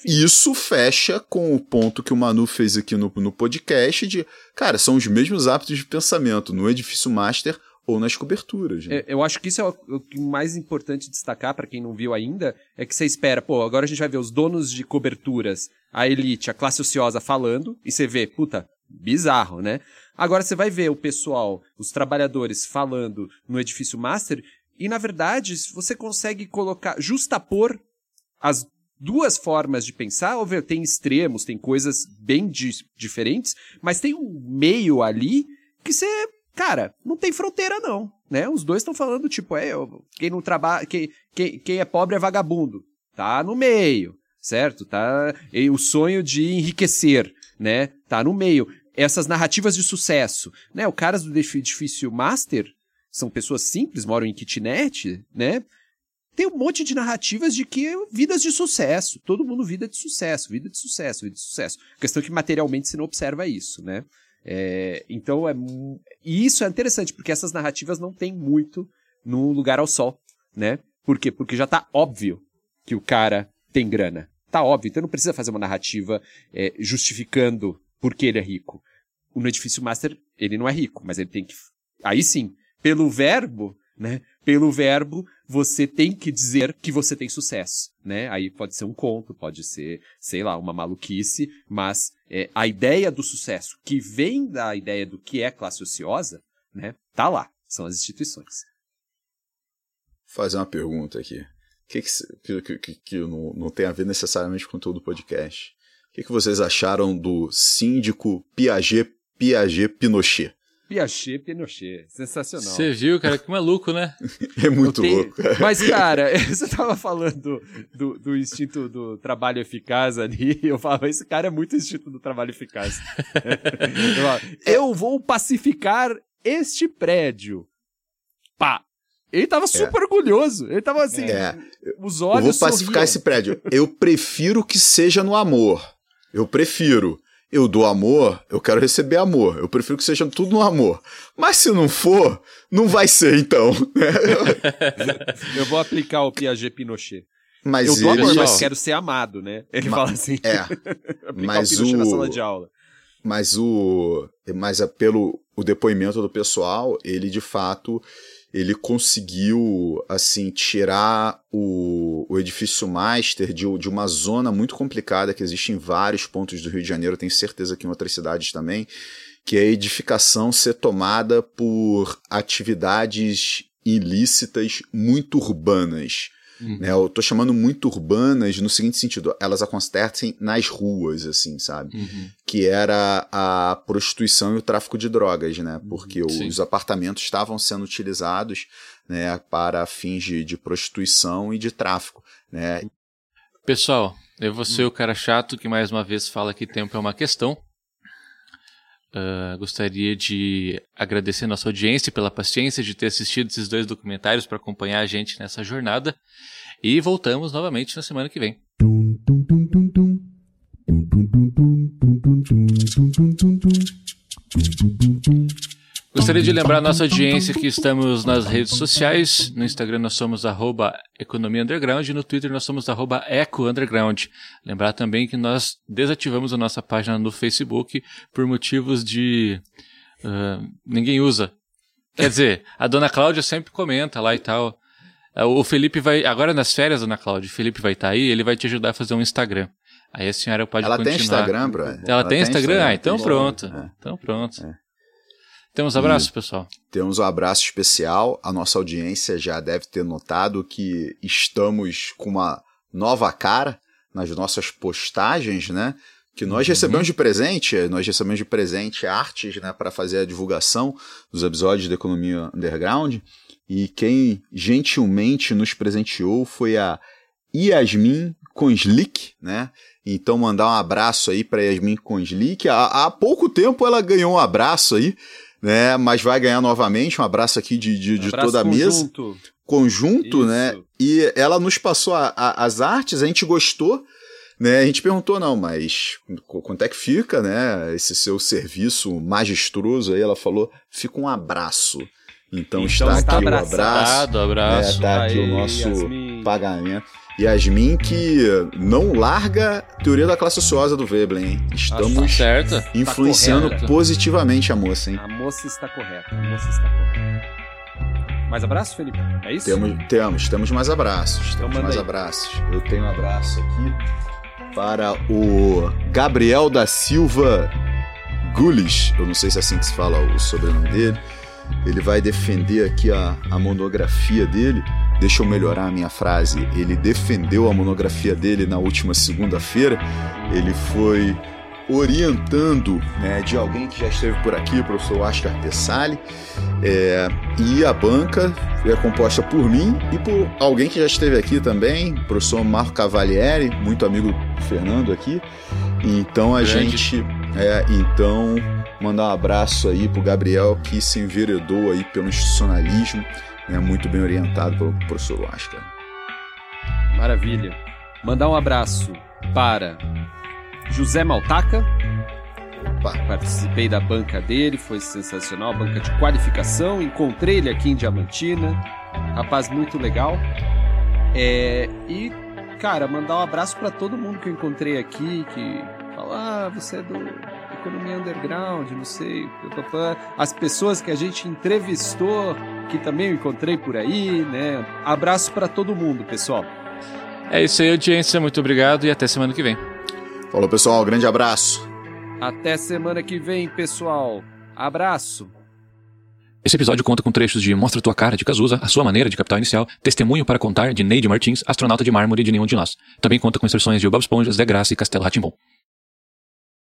Isso fecha com o ponto que o Manu fez aqui no, no podcast de, cara, são os mesmos hábitos de pensamento no edifício master ou nas coberturas. Né? É, eu acho que isso é o, o mais importante destacar para quem não viu ainda, é que você espera, pô, agora a gente vai ver os donos de coberturas, a elite, a classe ociosa falando, e você vê, puta, bizarro, né? Agora você vai ver o pessoal, os trabalhadores falando no edifício master, e na verdade você consegue colocar, justapor as duas formas de pensar, óbvio, tem extremos, tem coisas bem di- diferentes, mas tem um meio ali que você, cara, não tem fronteira não, né? Os dois estão falando tipo, é, quem não trabalha, quem, quem, quem é pobre é vagabundo, tá no meio, certo? Tá e o sonho de enriquecer, né? Tá no meio. Essas narrativas de sucesso, né? O caras do edifício master são pessoas simples, moram em kitnet, né? tem um monte de narrativas de que vidas de sucesso. Todo mundo vida de sucesso, vida de sucesso, vida de sucesso. A questão é que materialmente você não observa isso, né? É, então é e isso é interessante porque essas narrativas não tem muito no lugar ao sol, né? Por quê? Porque já tá óbvio que o cara tem grana. Tá óbvio, então não precisa fazer uma narrativa é, justificando por que ele é rico. No edifício master ele não é rico, mas ele tem que aí sim, pelo verbo, né? Pelo verbo, você tem que dizer que você tem sucesso, né? Aí pode ser um conto, pode ser, sei lá, uma maluquice, mas é, a ideia do sucesso, que vem da ideia do que é classe ociosa, né? Tá lá, são as instituições. Fazer uma pergunta aqui. Que, que, que- que não, não tem a ver necessariamente com todo o podcast. O que, que vocês acharam do síndico Piaget Piaget Pinochet? Piaget, Pinochet, sensacional. Você viu, cara? Que maluco, né? É muito Eu tenho- louco. Mas, cara, você tava falando do, do, do instinto do trabalho eficaz ali. Eu falava, esse cara é muito instinto do trabalho eficaz. eu, falava, eu vou pacificar este prédio. Pá. Ele tava super orgulhoso. Ele tava assim, É. os Eu olhos vou pacificar sorriam. esse prédio. Eu prefiro que seja no amor. Eu prefiro. Eu dou amor, eu quero receber amor. Eu prefiro que seja tudo no amor. Mas se não for, não vai ser então. Eu vou aplicar o Piaget Pinochet. Mas eu dou amor, mas quero ser amado, né? Ele fala assim. É. mas o Pinochet na o- sala de aula. mas o mas a- pelo o depoimento do pessoal ele de fato ele conseguiu assim tirar o, o edifício master de, de uma zona muito complicada que existe em vários pontos do Rio de Janeiro tenho certeza que em outras cidades também que é a edificação ser tomada por atividades ilícitas muito urbanas né? Eu tô chamando muito urbanas no seguinte sentido, elas acontecem nas ruas, assim, sabe? Uhum. Que era a prostituição e o tráfico de drogas, né? Porque Sim. os apartamentos estavam sendo utilizados né, para fins de, de prostituição e de tráfico. Né? Pessoal, eu vou ser o cara chato que mais uma vez fala que tempo é uma questão. Uh, gostaria de agradecer nossa audiência pela paciência de ter assistido esses dois documentários para acompanhar a gente nessa jornada. E voltamos novamente na semana que vem. Gostaria de lembrar a nossa audiência que estamos nas redes sociais. No Instagram nós somos arroba Economia Underground e no Twitter nós somos arroba Eco Underground. Lembrar também que nós desativamos a nossa página no Facebook por motivos de... Uh, ninguém usa. Quer dizer, a dona Cláudia sempre comenta lá e tal. O Felipe vai... Agora nas férias, dona Cláudia, o Felipe vai estar tá aí, ele vai te ajudar a fazer um Instagram. Aí a senhora pode Ela continuar. tem Instagram, bro. Ela, Ela tem Instagram? Instagram? Ah, então pronto. É. Então pronto. É. Temos abraço, pessoal. Temos um abraço especial. A nossa audiência já deve ter notado que estamos com uma nova cara nas nossas postagens, né? Que nós uhum. recebemos de presente, nós recebemos de presente artes, né, para fazer a divulgação dos episódios da Economia Underground. E quem gentilmente nos presenteou foi a Yasmin Konslik, né? Então mandar um abraço aí para Yasmin Konslik. Há, há pouco tempo ela ganhou um abraço aí né? Mas vai ganhar novamente. Um abraço aqui de, de, de toda a mesa. Conjunto, né? Isso. né? E ela nos passou a, a, as artes, a gente gostou. Né, a gente perguntou, não, mas quanto é que fica, né? Esse seu serviço magistroso aí, ela falou, fica um abraço. Então, então está, está aqui o abraço. abraço. Está né, aqui o nosso Yasmin. pagamento. Yasmin que não larga a teoria da classe ociosa do Veblen, hein? Estamos tá influenciando tá positivamente a moça, hein? A moça está correta, a moça está correta. Mais abraço, Felipe? É isso? Temos, temos, temos mais abraços. Então temos mais aí. abraços. Eu tenho um abraço aqui para o Gabriel da Silva Gulis. Eu não sei se é assim que se fala o sobrenome dele. Ele vai defender aqui a, a monografia dele deixa eu melhorar a minha frase, ele defendeu a monografia dele na última segunda-feira, ele foi orientando né, de alguém que já esteve por aqui, o professor Oscar Pessali, é, e a banca é composta por mim e por alguém que já esteve aqui também, o professor Marco Cavalieri, muito amigo do Fernando aqui. Então a Grande. gente, é, então mandar um abraço aí pro Gabriel que se enveredou aí pelo institucionalismo, né, muito bem orientado pelo professor Lasca. Maravilha. Mandar um abraço para José Maltaca. Opa. Participei da banca dele, foi sensacional, banca de qualificação. Encontrei ele aqui em Diamantina. Rapaz muito legal. É, e, cara, mandar um abraço para todo mundo que eu encontrei aqui, que fala, ah, você é do Economia Underground, não sei, as pessoas que a gente entrevistou, que também eu encontrei por aí, né? Abraço para todo mundo, pessoal. É isso aí, audiência. Muito obrigado e até semana que vem. Falou, pessoal. Grande abraço. Até semana que vem, pessoal. Abraço. Esse episódio conta com trechos de Mostra Tua Cara, de Cazuza, A Sua Maneira, de Capital Inicial, Testemunho para Contar, de Neide Martins, Astronauta de Mármore, de Nenhum de Nós. Também conta com inserções de Bob Esponja, Zé Graça e Castelo Ratimbom.